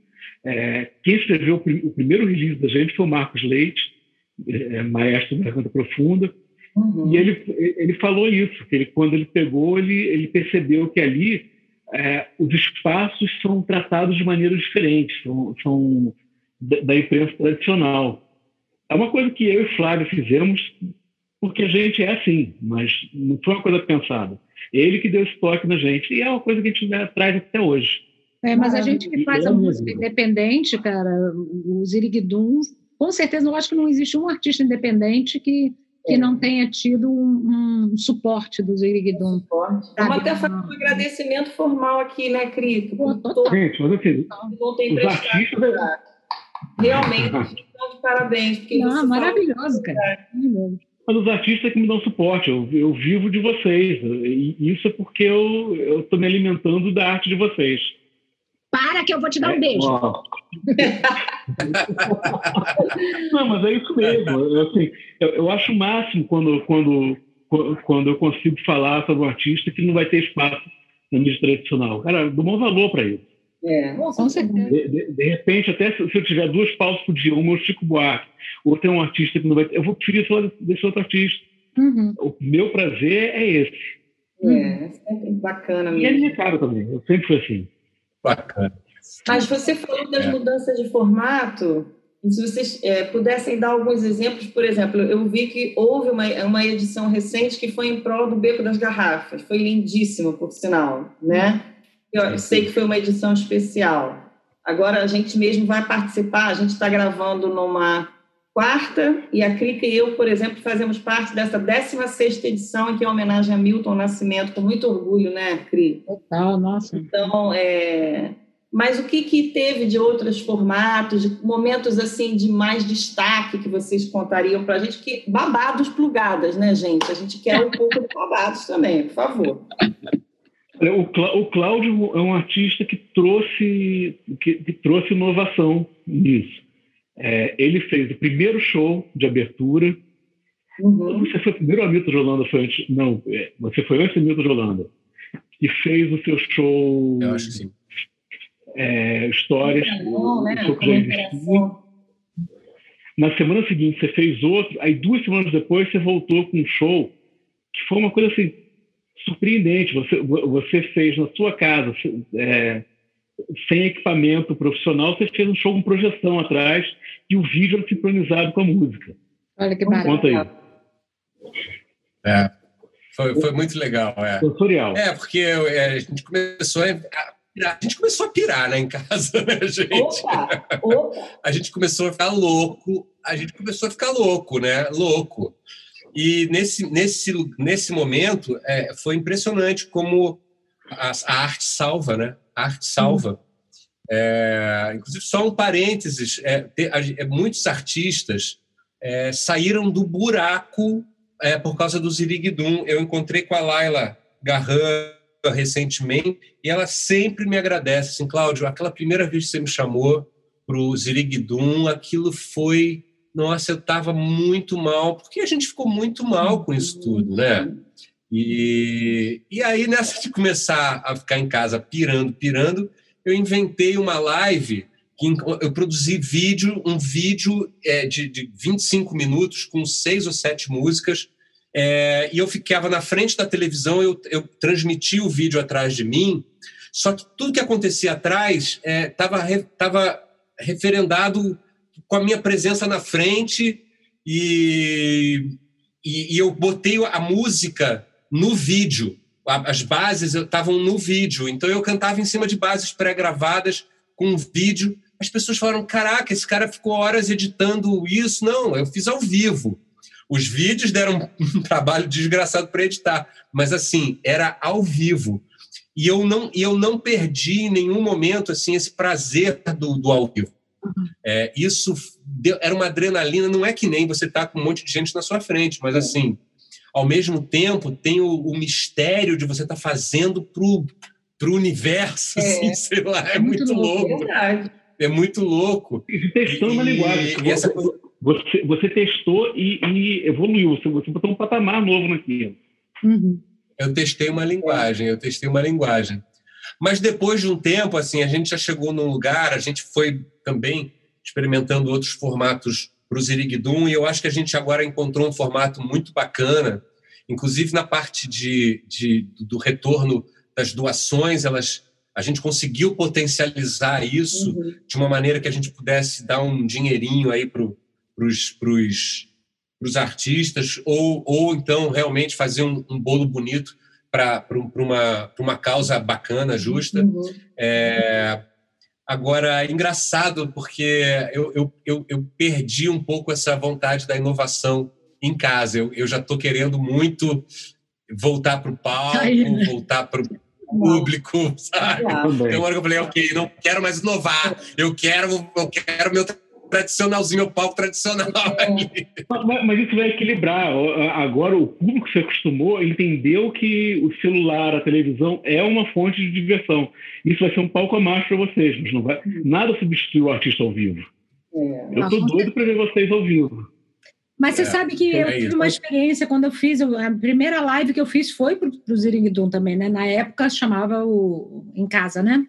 é, quem escreveu o, o, primeiro release da gente foi o Marcos Leite, é, maestro da Garganta Profunda, uhum. e ele, ele falou isso, que ele, quando ele pegou, ele, ele percebeu que ali é, os espaços são tratados de maneira diferente, são, são da, da imprensa tradicional. É uma coisa que eu e Flávio fizemos porque a gente é assim, mas não foi uma coisa pensada. Ele que deu esse toque na gente, e é uma coisa que a gente traz até hoje. É, mas a gente que faz a música independente, cara, o Ziriguidum, com certeza eu acho que não existe um artista independente que, que é. não tenha tido um, um suporte do Ziriguidum. Vamos até fazer um agradecimento formal aqui, né, Cri? Gente, mas não tem os artistas... Realmente, estão de parabéns. Porque não, maravilhoso, cara. Maravilhoso mas os artistas que me dão suporte. Eu, eu vivo de vocês. E isso é porque eu estou me alimentando da arte de vocês. Para que eu vou te dar um é, beijo. Não, mas é isso mesmo. Eu, assim, eu, eu, acho o máximo quando, quando, quando eu consigo falar sobre um artista que não vai ter espaço na mídia tradicional. Cara, eu dou um valor para isso. É, com certeza. De, de, de, repente, até se, eu tiver duas pausas por dia, uma é o Chico Buarque, outra é um artista que não vai ter, eu vou preferir só desse outro artista. Uhum. O meu prazer é esse. É, sempre bacana mesmo. E é minha cara também, eu sempre fui assim. Bacana. Mas você falou das é. mudanças de formato, e se vocês é, pudessem dar alguns exemplos, por exemplo, eu vi que houve uma, uma edição recente que foi em prol do Beco das Garrafas, foi lindíssima, por sinal, né? Eu sei que foi uma edição especial. Agora a gente mesmo vai participar, a gente está gravando numa quarta, e a Crica e eu, por exemplo, fazemos parte dessa 16 edição, que é homenagem a Milton Nascimento, com muito orgulho, né, Cri? Total, nossa. Então, é... Mas o que, que teve de outros formatos, de momentos assim de mais destaque que vocês contariam para a gente? Que babados plugadas, né, gente? A gente quer um pouco de babados também, por favor. O, Cláudio é um artista que trouxe, que, que trouxe inovação nisso. É, ele fez o primeiro show de abertura. Uhum. Você foi primeiro a Milton de Holanda? Foi antes, não, é, você foi antes da Milton de Holanda. E fez o seu show. Eu acho que sim. É, histórias. É bom, né? Na semana seguinte, você fez outro. Aí, duas semanas depois, você voltou com um show que foi uma coisa assim surpreendente. Você, você fez na sua casa, é, sem equipamento profissional, você fez um show com projeção atrás e o vídeo era sincronizado com a música. Olha que barato. Conta aí. É, foi, foi muito legal. É, Tutorial. é porque é, a gente começou a a gente começou a pirar né, em casa, né, gente? Opa, opa. A gente começou a ficar louco, a gente começou a ficar louco, né? Louco. E nesse, nesse, nesse momento é, foi impressionante como a, a, arte salva, né? Arte salva. É, inclusive, só um parênteses: é, é muitos artistas é, saíram do buraco é, por causa do Ziriguidum. Eu encontrei com a Laila Garran recentemente e ela sempre me agradece. Assim, Cláudio, aquela primeira vez que você me chamou para o Ziriguidum, aquilo foi nossa, eu estava muito mal, porque a gente ficou muito mal com isso tudo, né? E, e aí, nessa de começar a ficar em casa pirando, pirando, eu inventei uma live que eu produzi vídeo, um vídeo é, de, de 25 minutos com seis ou sete músicas, é, e eu ficava na frente da televisão, eu, eu transmitia o vídeo atrás de mim, só que tudo que acontecia atrás estava é, tava referendado com a minha presença na frente e, e, e eu botei a música no vídeo. As bases estavam no vídeo, então eu cantava em cima de bases pré-gravadas com vídeo. As pessoas falaram: caraca, esse cara ficou horas editando isso. Não, eu fiz ao vivo. Os vídeos deram um trabalho desgraçado para editar, mas assim, era ao vivo. E eu não, eu não perdi em nenhum momento assim esse prazer do, do ao vivo. É, isso deu, era uma adrenalina, não é que nem você tá com um monte de gente na sua frente, mas assim, ao mesmo tempo tem o, o mistério de você estar tá fazendo pro, pro universo, é. assim, sei lá, é, é muito, muito, louco. É, é muito louco. Testando uma linguagem. E essa... você, você testou e, e, evoluiu, você, você botou um patamar novo naquilo. Uhum. Eu testei uma linguagem, eu testei uma linguagem. Mas depois de um tempo, assim, a gente já chegou num lugar, a gente foi também experimentando outros formatos para o Ziriguidum, e eu acho que a gente agora encontrou um formato muito bacana, inclusive na parte de, de do retorno das doações, elas a gente conseguiu potencializar isso uhum. de uma maneira que a gente pudesse dar um dinheirinho aí para os artistas, ou, ou então realmente fazer um, um bolo bonito para uma, uma causa bacana, justa. Uhum. É, Agora, é engraçado, porque eu, eu, eu, eu, perdi um pouco essa vontade da inovação em casa. Eu, eu já estou querendo muito voltar para o palco, né? voltar para o público, sabe? Tem uma hora que eu falei, ok, não quero mais inovar, eu quero, eu quero meu tradicionalzinho, o palco tradicional. É. Mas, mas, isso vai equilibrar. Agora, o público se acostumou, entendeu que o celular, a televisão é uma fonte de diversão. Isso vai ser um palco a mais para vocês, mas não vai, nada substitui o artista ao vivo. É. Eu estou doido para ver vocês ao vivo. Mas você é, sabe que eu tive uma experiência quando eu fiz, a primeira live que eu fiz foi para o Ziringuidum também, né? Na época chamava o Em Casa, né?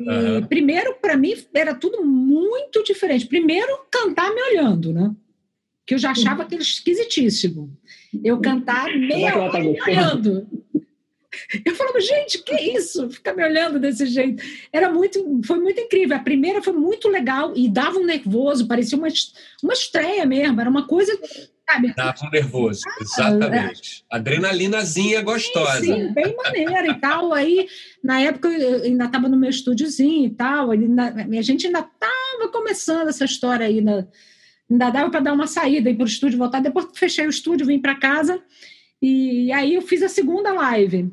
E, primeiro, para mim, era tudo muito diferente. Primeiro, cantar me olhando, né? Que eu já achava aquilo esquisitíssimo. Eu cantar meia hora tá me olhando. Eu falava, gente, que isso? Ficar me olhando desse jeito. Era muito, foi muito incrível. A primeira foi muito legal e dava um nervoso, parecia uma, uma estreia mesmo. Era uma coisa Sabe? Dá um nervoso, ah, exatamente. Adrenalinazinha gostosa. Sim, sim, bem maneira e tal. Aí, na época, eu ainda estava no meu estúdiozinho e tal. Ainda, a gente ainda estava começando essa história aí. Ainda, ainda dava para dar uma saída, ir para o estúdio, voltar. Depois fechei o estúdio, vim para casa. E aí eu fiz a segunda live.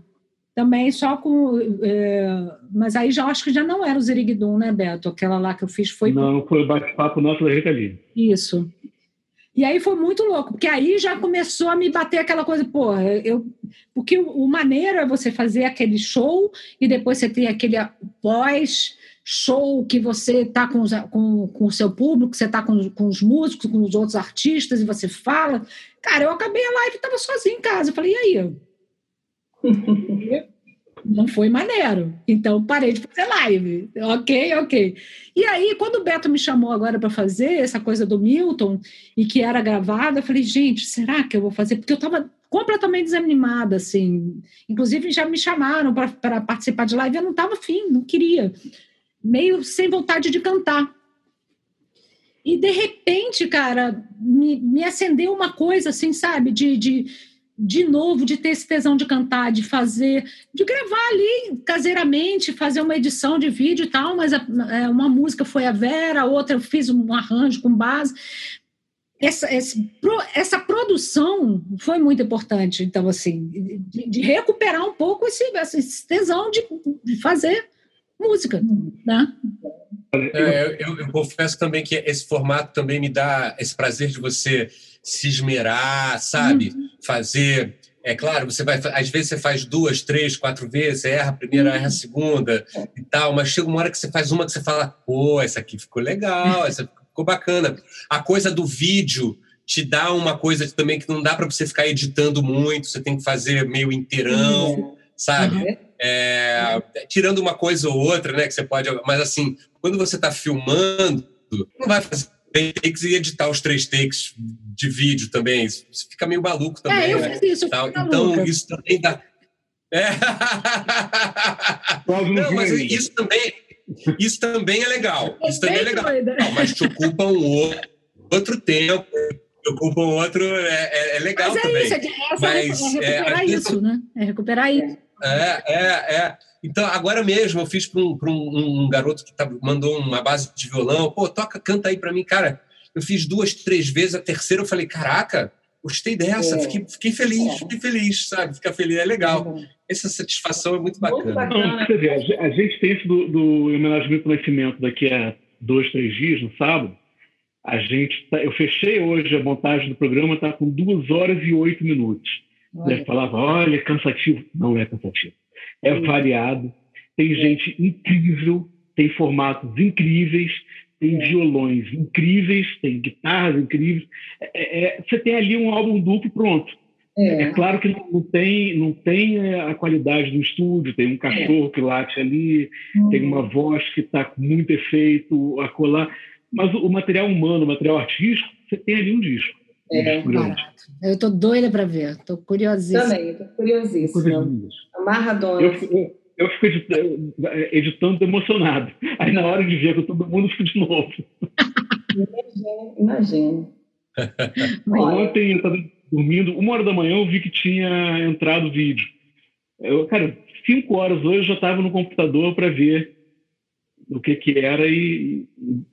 Também só com. É, mas aí já acho que já não era o Ziriguidum, né, Beto? Aquela lá que eu fiz foi. Não, foi o bate-papo nosso da Rita Lee. Isso. E aí foi muito louco, porque aí já começou a me bater aquela coisa, pô, eu. Porque o, o maneiro é você fazer aquele show e depois você tem aquele pós-show que você tá com, os, com, com o seu público, você tá com, com os músicos, com os outros artistas e você fala. Cara, eu acabei a live e estava sozinho em casa. Eu falei, e aí? Não foi maneiro. Então parei de fazer live. Ok, ok. E aí, quando o Beto me chamou agora para fazer essa coisa do Milton e que era gravada, eu falei, gente, será que eu vou fazer? Porque eu estava completamente desanimada, assim. Inclusive, já me chamaram para participar de live, eu não estava afim, não queria. Meio sem vontade de cantar. E, de repente, cara, me, me acendeu uma coisa, assim, sabe, de, de de novo, de ter esse tesão de cantar, de fazer, de gravar ali caseiramente, fazer uma edição de vídeo e tal, mas a, é, uma música foi a Vera, a outra eu fiz um arranjo com base. Essa, essa, essa produção foi muito importante, então, assim, de, de recuperar um pouco esse, esse tesão de, de fazer música, né? É, eu, eu confesso também que esse formato também me dá esse prazer de você se esmerar, sabe? Uhum. Fazer. É claro, você vai. Às vezes você faz duas, três, quatro vezes, erra a primeira, uhum. erra a segunda e tal, mas chega uma hora que você faz uma que você fala, pô, essa aqui ficou legal, essa ficou bacana. A coisa do vídeo te dá uma coisa também que não dá para você ficar editando muito, você tem que fazer meio inteirão, uhum. sabe? Uhum. É, tirando uma coisa ou outra, né? Que você pode. Mas assim, quando você está filmando, não vai fazer takes e editar os três takes de vídeo também. Isso fica meio maluco também. É, eu né? fiz isso. Então, isso também dá. É. Não, mas isso também, isso também é legal. Isso também é legal. Não, mas te ocupa um outro tempo, ocupa um outro. É, é, é legal mas é também. Isso, é, mas, é recuperar é, isso, né? É recuperar isso. É, é, é. Então, agora mesmo, eu fiz para um, um, um, garoto que tá, mandou uma base de violão. Pô, toca, canta aí para mim. Cara, eu fiz duas, três vezes. A terceira eu falei, caraca, gostei dessa. É. Fiquei, fiquei feliz, é. fiquei feliz, sabe? Ficar feliz é legal. Essa satisfação é muito bacana. Muito bacana. Não, ver, a gente tem isso do, do homenagem do nascimento daqui a dois, três dias, no sábado. A gente tá, eu fechei hoje a montagem do programa, está com duas horas e oito minutos. Olha. Eu falava, olha, cansativo. Não é cansativo. É Sim. variado. Tem é. gente incrível, tem formatos incríveis, tem é. violões incríveis, tem guitarras incríveis. É, é, é você tem ali um álbum duplo pronto. É, é claro que não, não, tem, não tem é, a qualidade do estúdio, tem um cachorro que late ali, hum. tem uma voz que está com muito efeito a colar, mas o, o material humano, o material artístico, você tem ali um disco. É, eu estou doida para ver, estou curiosíssima. Também, estou curiosíssima. Amarradona. Eu, eu, eu fico editando, editando, emocionado. Aí na hora de ver, todo mundo fica de novo. Imagina. Ontem eu estava dormindo, uma hora da manhã eu vi que tinha entrado vídeo. Eu, cara, cinco horas hoje eu já estava no computador para ver o que que era e, e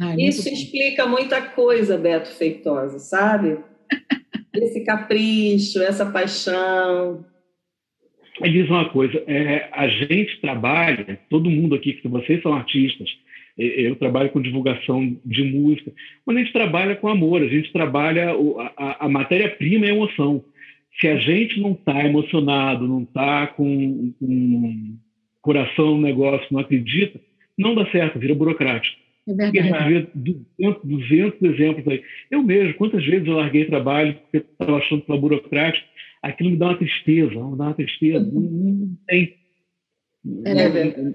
botar. Isso explica muita coisa, Beto Feitosa, sabe? Esse capricho, essa paixão. Me diz uma coisa, é, a gente trabalha, todo mundo aqui, que vocês são artistas, eu trabalho com divulgação de música, mas a gente trabalha com amor, a gente trabalha, a, a matéria-prima é emoção. Se a gente não está emocionado, não está com, com coração no negócio, não acredita, não dá certo, vira burocrático. É verdade. A gente vê 200, 200 exemplos aí. Eu mesmo, quantas vezes eu larguei trabalho porque estava achando que era burocrático, aquilo me dá uma tristeza, me dá uma tristeza. Não, não tem. É verdade.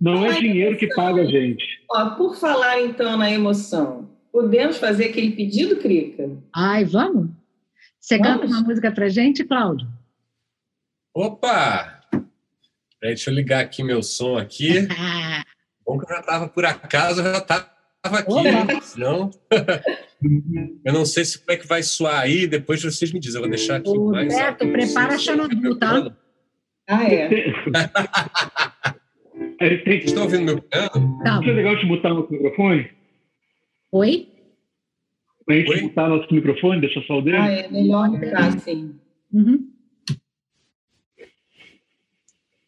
Não é dinheiro que paga a gente. Ó, por falar então na emoção, podemos fazer aquele pedido, Crica? Ai, vamos? Você vamos? canta uma música pra gente, Cláudio? Opa! Peraí, deixa eu ligar aqui meu som aqui. Bom que eu já estava por acaso, eu já estava aqui, né? senão. eu não sei se como é que vai soar aí, depois vocês me dizem. Eu vou deixar aqui o mais. Beto, prepara a Xanadu, tá? Ah, é. Estão ouvindo meu piano? Tá. é legal te botar no microfone? Oi? Para a gente botar nosso microfone, deixa só o dedo. Ah, é melhor botar assim. Uhum.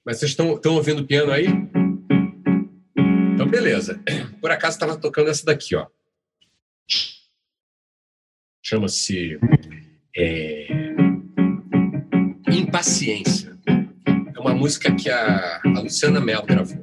Mas vocês estão, estão ouvindo o piano aí? Beleza. Por acaso estava tocando essa daqui, ó. Chama-se é... Impaciência. É uma música que a, a Luciana Mel gravou.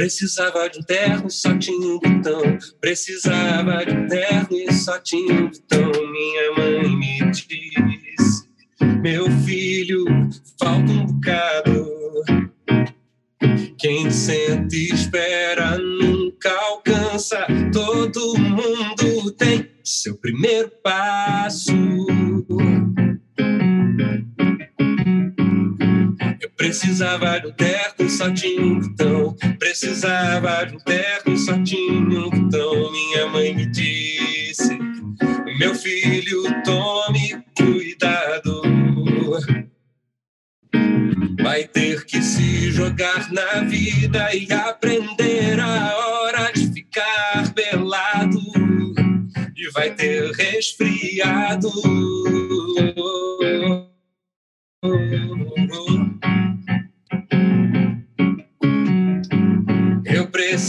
Precisava de um terno, só tinha um botão. Precisava de um terno e só tinha um botão. Minha mãe me disse: Meu filho, falta um bocado. Quem sente e espera nunca alcança. Todo mundo tem seu primeiro passo. Precisava de um terno, só tinha um botão. Precisava de um terno, só tinha um botão. Minha mãe me disse: Meu filho, tome cuidado. Vai ter que se jogar na vida e aprender a hora de ficar pelado. E vai ter resfriado.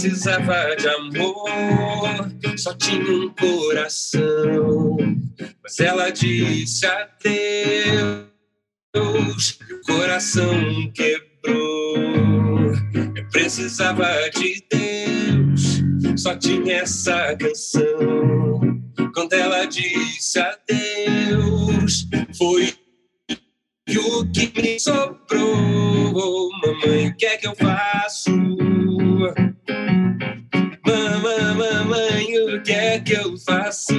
Precisava de amor, só tinha um coração. Mas ela disse adeus, o coração quebrou. Eu precisava de Deus, só tinha essa canção. Quando ela disse adeus, foi o que me sobrou. Mamãe, o que é que eu faço? Mamãe, mamãe, o que é que eu faço?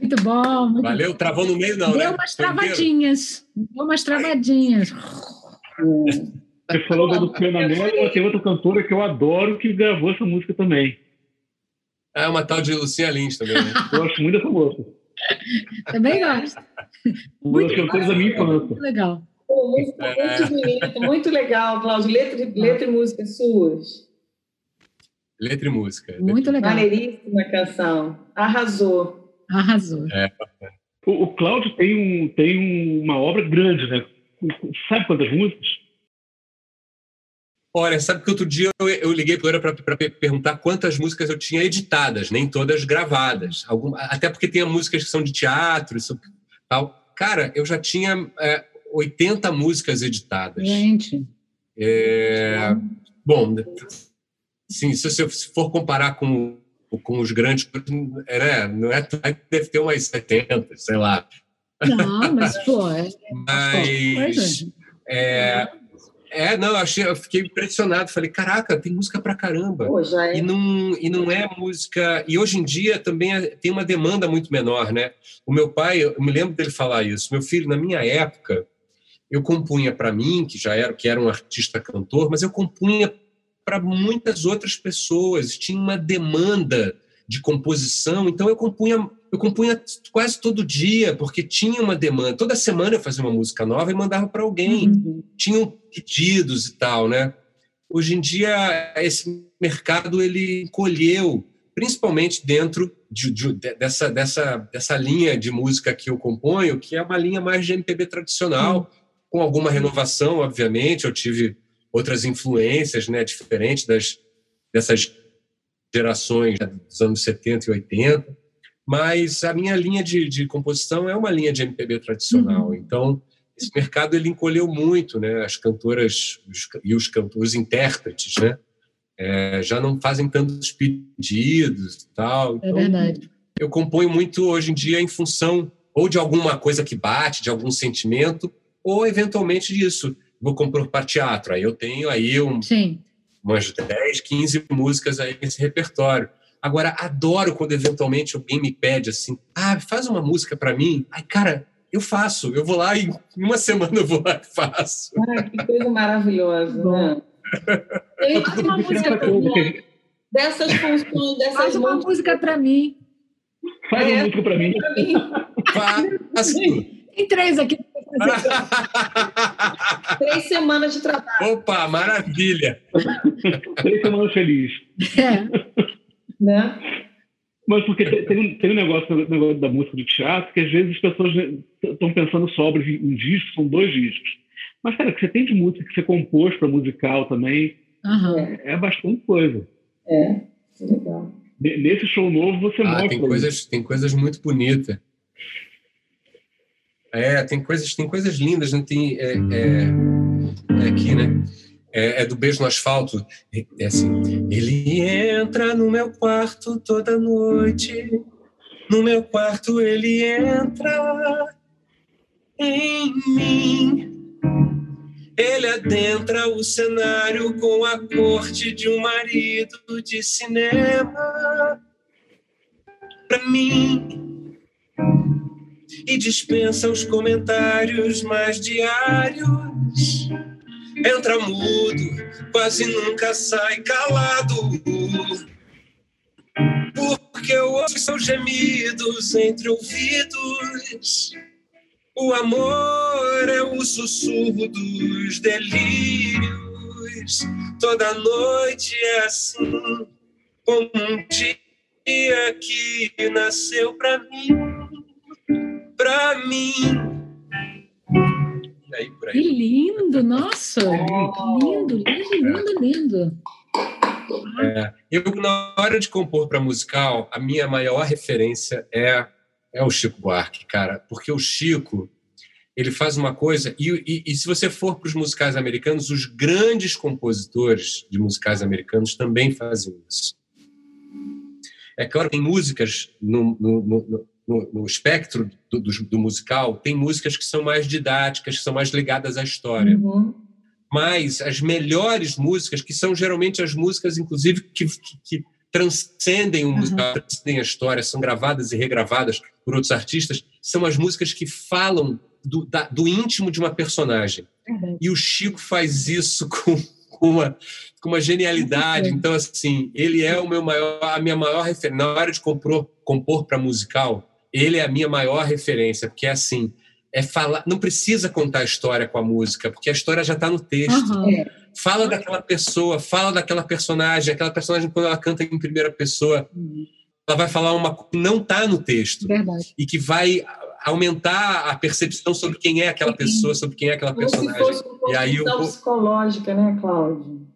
Muito bom. Muito Valeu, bom. travou no meio, não. Deu né? umas travadinhas. Deu umas travadinhas. Você falou da Luciana Mello, tem outra cantora que eu adoro que gravou essa música também. É uma tal de Lucinha Lins também, né? Eu gosto muito dessa moça. Também gosto. Uma das cantoras da minha infância. Muito legal. Pô, música É. muito bonita, muito legal, Cláudio. Letra, e- letra e música suas. Letra e música. Muito legal. Maneiríssima canção. Arrasou. Arrasou. O, o Cláudio tem, um, tem uma obra grande, né? Sabe quantas músicas? Olha, sabe que outro dia eu, eu liguei para para perguntar quantas músicas eu tinha editadas, nem todas gravadas. Algum, até porque tem músicas que são de teatro, isso, tal. Cara, eu já tinha é, 80 músicas editadas. Gente. É, bom, sim, se você for comparar com, com os grandes, é, né, não é, deve ter umas 70, sei lá. Não, mas, pô, é, Mas. É, é, não, eu, achei, eu fiquei impressionado. Falei, caraca, tem música pra caramba. Pô, é. E não, e não é música. E hoje em dia também é- tem uma demanda muito menor, né? O meu pai, eu me lembro dele falar isso. Meu filho, na minha época, eu compunha para mim, que já era, que era um artista cantor, mas eu compunha para muitas outras pessoas. Tinha uma demanda de composição, então eu compunha, eu compunha quase todo dia, porque tinha uma demanda. Toda semana eu fazia uma música nova e mandava para alguém Uhum. tinham pedidos e tal, né? Hoje em dia esse mercado ele encolheu, principalmente dentro de, de- dessa, dessa, dessa linha de música que eu componho, que é uma linha mais de MPB tradicional, com alguma renovação, obviamente. Eu tive outras influências, né, diferentes das dessas gerações dos anos 70 e 80, mas a minha linha de, de composição é uma linha de MPB tradicional. Então, esse mercado ele encolheu muito, né? As cantoras os- e os cantores, os intérpretes, né? É, já não fazem tantos pedidos e tal. É Então, verdade. eu componho muito hoje em dia em função ou de alguma coisa que bate, de algum sentimento, ou eventualmente disso. Vou compor para teatro. Aí eu tenho aí um, Sim. umas 10, 15 músicas aí nesse repertório. Agora, adoro quando eventualmente alguém me pede assim, ah, faz uma música para mim. Ai, cara, eu faço. Eu vou lá e em uma semana eu vou lá e faço. Ai, que coisa maravilhosa, Bom. né? Faz uma música pra mim. gente- dessas funções, dessas Faz uma música para mim. Faz uma É. música pra mim. Faço. Tem três aqui. Três semanas de trabalho, Opa, maravilha. Três semanas felizes. É. né? Mas porque tem, tem um, tem um negócio, um negócio da música do teatro que às vezes as pessoas estão pensando sobre em discos, são dois discos. Mas, cara, o que você tem de música que você compôs para musical também Aham. é, é bastante coisa. É, é legal. Ne- Nesse show novo você Ah, mostra. tem coisas, tem coisas muito bonitas. É, tem coisas, tem coisas lindas, não tem é, é, é aqui, né? É, é do beijo no asfalto. É, é assim. Ele entra no meu quarto toda noite. No meu quarto ele entra em mim. Ele adentra o cenário com a corte de um marido de cinema pra mim e dispensa os comentários mais diários. Entra mudo, quase nunca sai calado. Porque eu ouço seus gemidos entre ouvidos. O amor é o sussurro dos delírios. Toda noite é assim, como um dia que nasceu pra mim, pra mim. Aí por aí. Que lindo, nossa! Lindo, lindo, lindo, lindo. É, eu, na hora de compor para musical, a minha maior referência é, é o Chico Buarque, cara. Porque o Chico, ele faz uma coisa... E, e, e se você for para os musicais americanos, os grandes compositores de musicais americanos também fazem isso. É claro, tem músicas no, no, no, no, no espectro do, do, do, musical, tem músicas que são mais didáticas, que são mais ligadas à história. Uhum. Mas as melhores músicas, que são geralmente as músicas, inclusive, que, que, transcendem o musical, uhum. transcendem a história, são gravadas e regravadas por outros artistas, são as músicas que falam do, da, do íntimo de uma personagem. Uhum. E o Chico faz isso com, com, uma, com uma genialidade. Então, assim, ele é o meu maior, a minha maior referência. Na hora de compor, compor para musical, ele é a minha maior referência, porque é assim, é falar, não precisa contar a história com a música, porque a história já está no texto. Uhum. Fala daquela pessoa, fala daquela personagem, aquela personagem quando ela canta em primeira pessoa, uhum. ela vai falar uma coisa que não está no texto Verdade. e que vai aumentar a percepção sobre quem é aquela pessoa, sobre quem é aquela personagem. Como se fosse uma e aí o psicológica, né, Cláudio?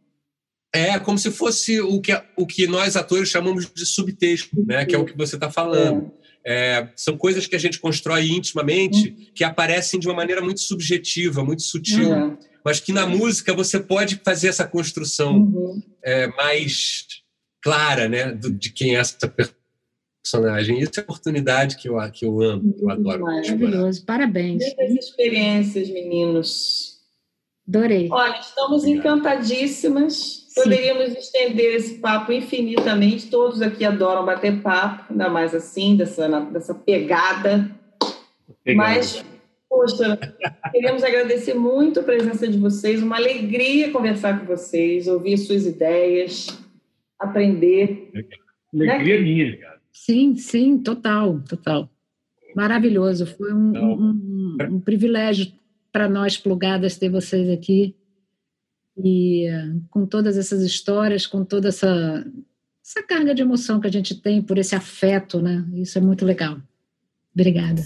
É como se fosse o que, o que nós atores chamamos de subtexto, né? Que é o que você está falando. É. É, são coisas que a gente constrói intimamente uhum. que aparecem de uma maneira muito subjetiva, muito sutil, uhum. mas que na música você pode fazer essa construção uhum. é, mais clara, né, do, de quem é essa personagem. Isso é a oportunidade que eu, que eu amo, que eu adoro. Maravilhoso, parabéns. Muitas experiências, meninos. Adorei. Olha, estamos Obrigado. encantadíssimas Poderíamos estender esse papo infinitamente. Todos aqui adoram bater papo, ainda mais assim, dessa, dessa pegada. pegada. Mas, poxa, queremos agradecer muito a presença de vocês. Uma alegria conversar com vocês, ouvir suas ideias, aprender. Alegria né? minha, cara. Sim, sim, total, total. Maravilhoso. Foi um, um, um, um privilégio para nós plugadas ter vocês aqui. E com todas essas histórias, com toda essa, essa carga de emoção que a gente tem por esse afeto, né? Isso é muito legal. Obrigada.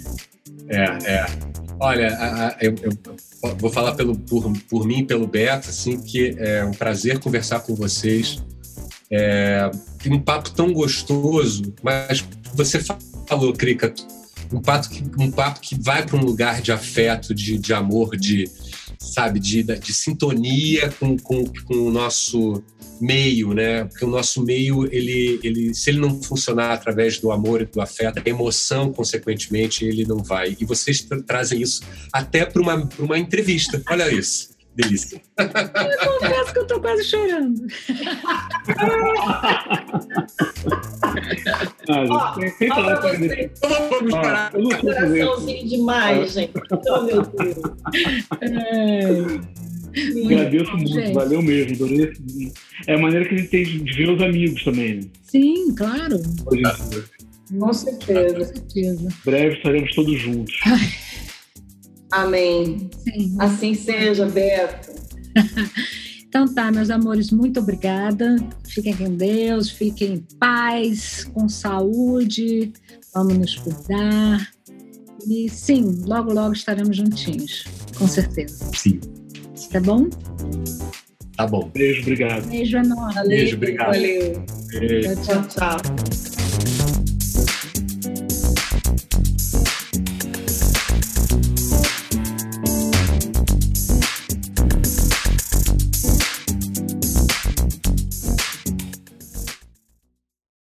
É, é. Olha, a, a, eu, eu, vou falar pelo, por, por mim e pelo Beto, assim, que é um prazer conversar com vocês. É, tem um papo tão gostoso, mas você falou, Crica, um papo que, um papo que vai para um lugar de afeto, de, de amor, de, sabe, de, de sintonia com, com, com o nosso meio, né? Porque o nosso meio, ele, ele, se ele não funcionar através do amor e do afeto, a emoção, consequentemente, ele não vai. E vocês tra trazem isso até para uma, uma entrevista. Olha isso. Delícia. Eu confesso que eu tô quase chorando. Ah, tem ó, você. Vamos parar. Coraçãozinho demais, gente. Oh, meu Deus. É. Agradeço muito, gente. valeu mesmo. Adorei. É a maneira que a gente tem de ver os amigos também, né? Sim, claro. Com certeza. Com certeza. Breve estaremos todos juntos. Ai. Amém. Sim. Assim seja, Beto. então tá, meus amores, muito obrigada. Fiquem com Deus, fiquem em paz, com saúde, vamos nos cuidar. E sim, logo, logo estaremos juntinhos, com certeza. Sim. Tá bom? Tá bom. Beijo, obrigado. Beijo enorme. Beijo, obrigado. Valeu. Beijo. Tchau, tchau. tchau.